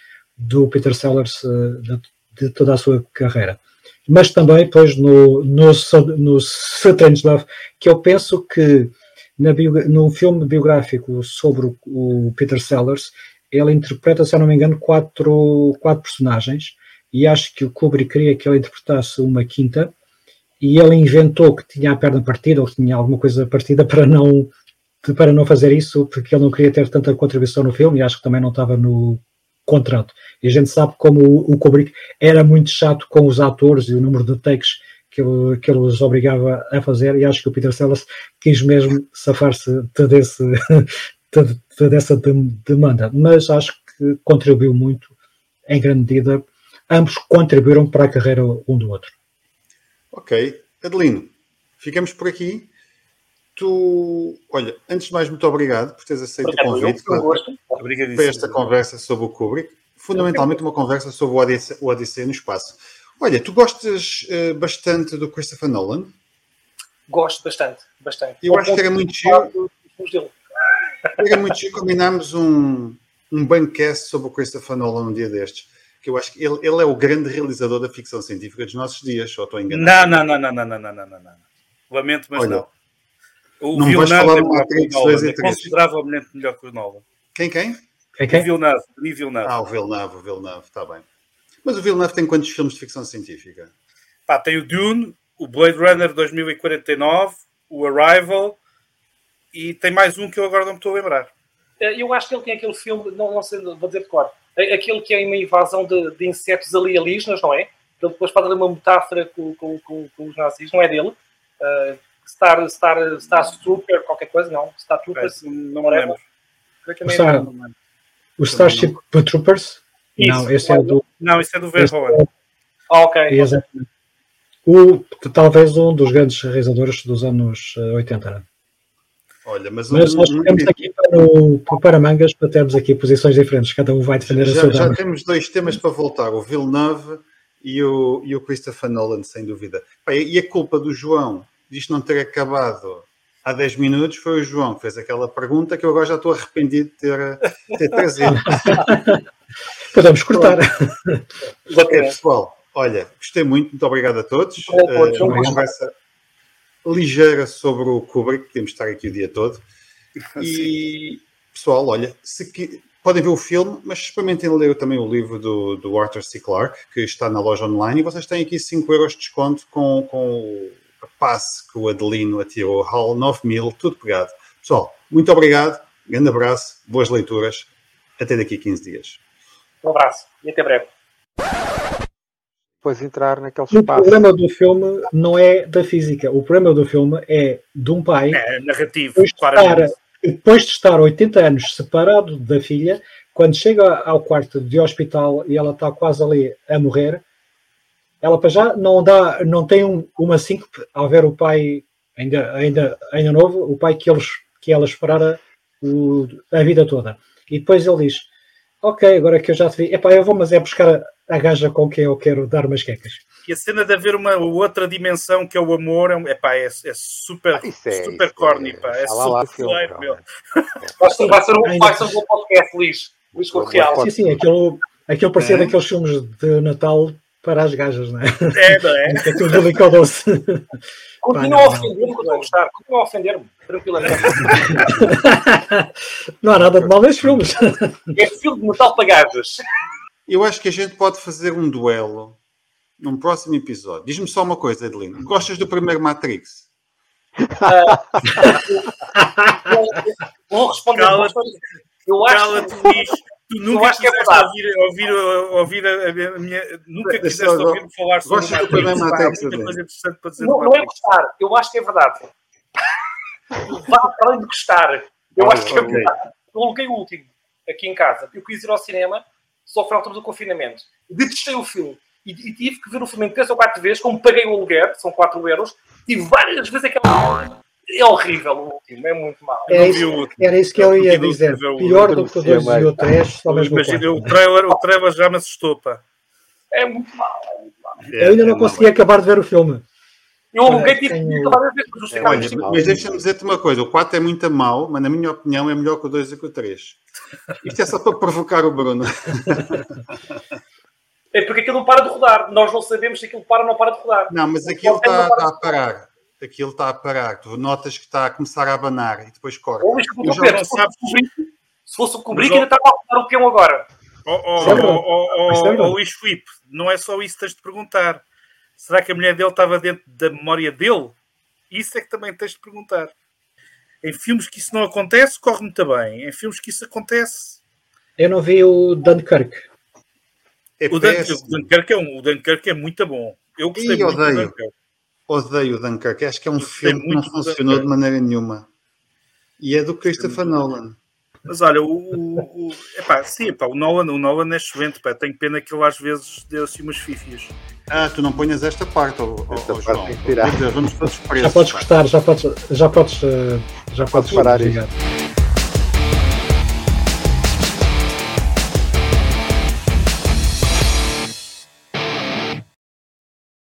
do Peter Sellers uh, de, de, toda a sua carreira. Mas também, pois, no, no, no Strangelove, que eu penso que na bio, no filme biográfico sobre o, o Peter Sellers, ele interpreta, se eu não me engano, quatro, quatro personagens, e acho que o Kubrick queria que ele interpretasse uma quinta, e ele inventou que tinha a perna partida, ou que tinha alguma coisa partida para não, para não fazer isso, porque ele não queria ter tanta contribuição no filme, e acho que também não estava no contrato. E a gente sabe como o, o Kubrick era muito chato com os atores e o número de takes que ele, que ele os obrigava a fazer, e acho que o Peter Sellers quis mesmo safar-se desse, <laughs> dessa demanda, mas acho que contribuiu muito, em grande medida, ambos contribuíram para a carreira um do outro. Ok. Adelino, ficamos por aqui. Tu, olha, antes de mais, muito obrigado por teres aceito obrigado, o convite para, para esta conversa sobre o Kubrick. Fundamentalmente uma conversa sobre o Odisseia, o Odisseia no espaço. Olha, tu gostas uh, bastante do Christopher Nolan? Gosto bastante, bastante. Eu acho que era muito chido. Era muito chique combinarmos um, um banquete sobre o Christopher Nolan um dia destes. Que eu acho que ele, ele é o grande realizador da ficção científica dos nossos dias, só estou enganado. Não, não, não, não, não, não, não, não, não. Lamento, mas Olha, não. O não vais falar 2 e 3. É consideravelmente melhor que o Nolan. Quem, quem? Quem, quem? O Villeneuve. O Villeneuve. Ah, o Villeneuve, o Villeneuve, está bem. Mas o Villeneuve tem quantos filmes de ficção científica? Pá, tem o Dune, o Blade Runner 2049, o Arrival, E tem mais um que eu agora não me estou a lembrar. Eh, eu acho que ele tem aquele filme, não, não sei, vou dizer de cor, aquele que é uma invasão de, de insetos ali alienígenas, não é? Ele depois faz ali uma metáfora com, com, com, com os nazis, não é dele? Uh, Star, Star, Star Trooper, qualquer coisa, não? Star Troopers, é, não me lembro. O, Star, o Starship Troopers? Isso. Não, esse é do. Não, esse é do Verhoeven. Ah, ok. Exatamente. O, talvez um dos grandes realizadores dos anos 80. Né? Olha, mas, mas nós temos aqui para, o, para mangas para termos aqui posições diferentes, cada um vai defender já, a sua. Já temos dois temas para voltar, o Villeneuve e o, e o Christopher Nolan, sem dúvida. E a culpa do João disto não ter acabado há 10 minutos foi o João que fez aquela pergunta que eu agora já estou arrependido de ter, ter trazido. <laughs> Podemos cortar. É, pessoal, olha, gostei muito, muito obrigado a todos. Uh, uma conversa ligeira sobre o Kubrick, podemos estar aqui o dia todo. <laughs> E pessoal, olha, se que, podem ver o filme, mas experimentem ler também o livro do, do Arthur C. Clarke, que está na loja online, e vocês têm aqui 5 euros de desconto com, com o passe que o Adelino atirou, Hall 9 mil, tudo pegado. Pessoal, muito obrigado, grande abraço, boas leituras, até daqui a 15 dias. Um abraço e até breve. Depois entrar naquele espaço. O problema do filme não é da física. O problema do filme é de um pai. É narrativo, depois de, estar, depois de estar 80 anos separado da filha, quando chega ao quarto de hospital e ela está quase ali a morrer, ela para já não dá, não tem um, uma síncope ao ver o pai ainda, ainda, ainda novo, o pai que, eles, que ela esperara o, a vida toda. E depois ele diz: ok, agora que eu já te vi, epá, eu vou, mas é buscar a, a gaja com quem eu quero dar umas quecas. E a cena de haver uma outra dimensão que é o amor, é, epá, é, é super, ah, é, super corny, é, pá, é super fleiro, meu. Que vai ser um, vai ser um bom podcast, Luís. Luís Real. Sim, sim, aquilo, aquilo parecia é. daqueles filmes de Natal para as gajas, não é? É, não é? Aquilo do licor doce. Continua a ofender-me que eu estou a gostar. Continua a ofender-me, tranquilamente. <laughs> não há nada de mal nestes filmes. É filme de metal para gajas. Eu acho que a gente pode fazer um duelo num próximo episódio. Diz-me só uma coisa, Adelino. Gostas do primeiro Matrix? <laughs> Uh, vou responder. Cala-te, eu acho cala-te, que... Tu nunca quiseste é ouvir, ouvir, ouvir a, a minha. Nunca quiseste ouvir-me falar sobre o Matrix. muita coisa interessante para dizer não, não é gostar, eu acho que é verdade. Além de gostar, eu acho que é verdade. Eu coloquei o último aqui em casa. Eu quis ir ao cinema só foi altura do confinamento. Detestei o filme. E, e, tive que ver o filme em três ou quatro vezes, como paguei o aluguer, são 4 euros, tive várias vezes aquela. É horrível o último, é muito mau. Era isso, era isso que eu ia dizer. Pior do que o 2 e o 3, só mesmo Imagina, o trailer, o trailer já me assustou, pá. É muito mau, é muito mau. eu ainda não é consegui acabar de ver o filme. Eu aluguei tive que acabar de ver, mas mas deixa-me dizer-te uma coisa: o 4 é muito mau, mas na minha opinião é melhor que o 2 e que o 3. Isto é só para provocar o Bruno. É porque aquilo não para de rodar. Nós não sabemos se aquilo para ou não para de rodar. Não, mas aquilo está, está a parar aquilo está a parar, tu notas que está a começar a abanar e depois corta. Ou, mas, Pedro, se, sabes... se fosse o Kubrick, ainda estava a rodar o peão agora. Oh, oh, oh, oh, oh, Luís Filipe, não é só isso que tens de perguntar. Será que a mulher dele estava dentro da memória dele? Isso é que também tens de perguntar. Em filmes que isso não acontece, corre muito bem. Em filmes que isso acontece. Eu não vi o Dunkirk. É o, Dunkirk é um, o Dunkirk é muito bom. Eu gostei e muito odeio. do Dunkirk odeio Dunkirk. Acho que é um filme que não funcionou de maneira nenhuma. E é do Christopher Nolan. Mas olha, o, o, o, epá, sim, epá, o, Nolan, o Nolan é excelente, pá. tenho pena que ele às vezes deu assim umas fifias. Ah, tu não ponhas esta parte, oh, esta parte João. Vamos todos presos. Já podes gostar, já podes, já podes, eh, já podes parar isso.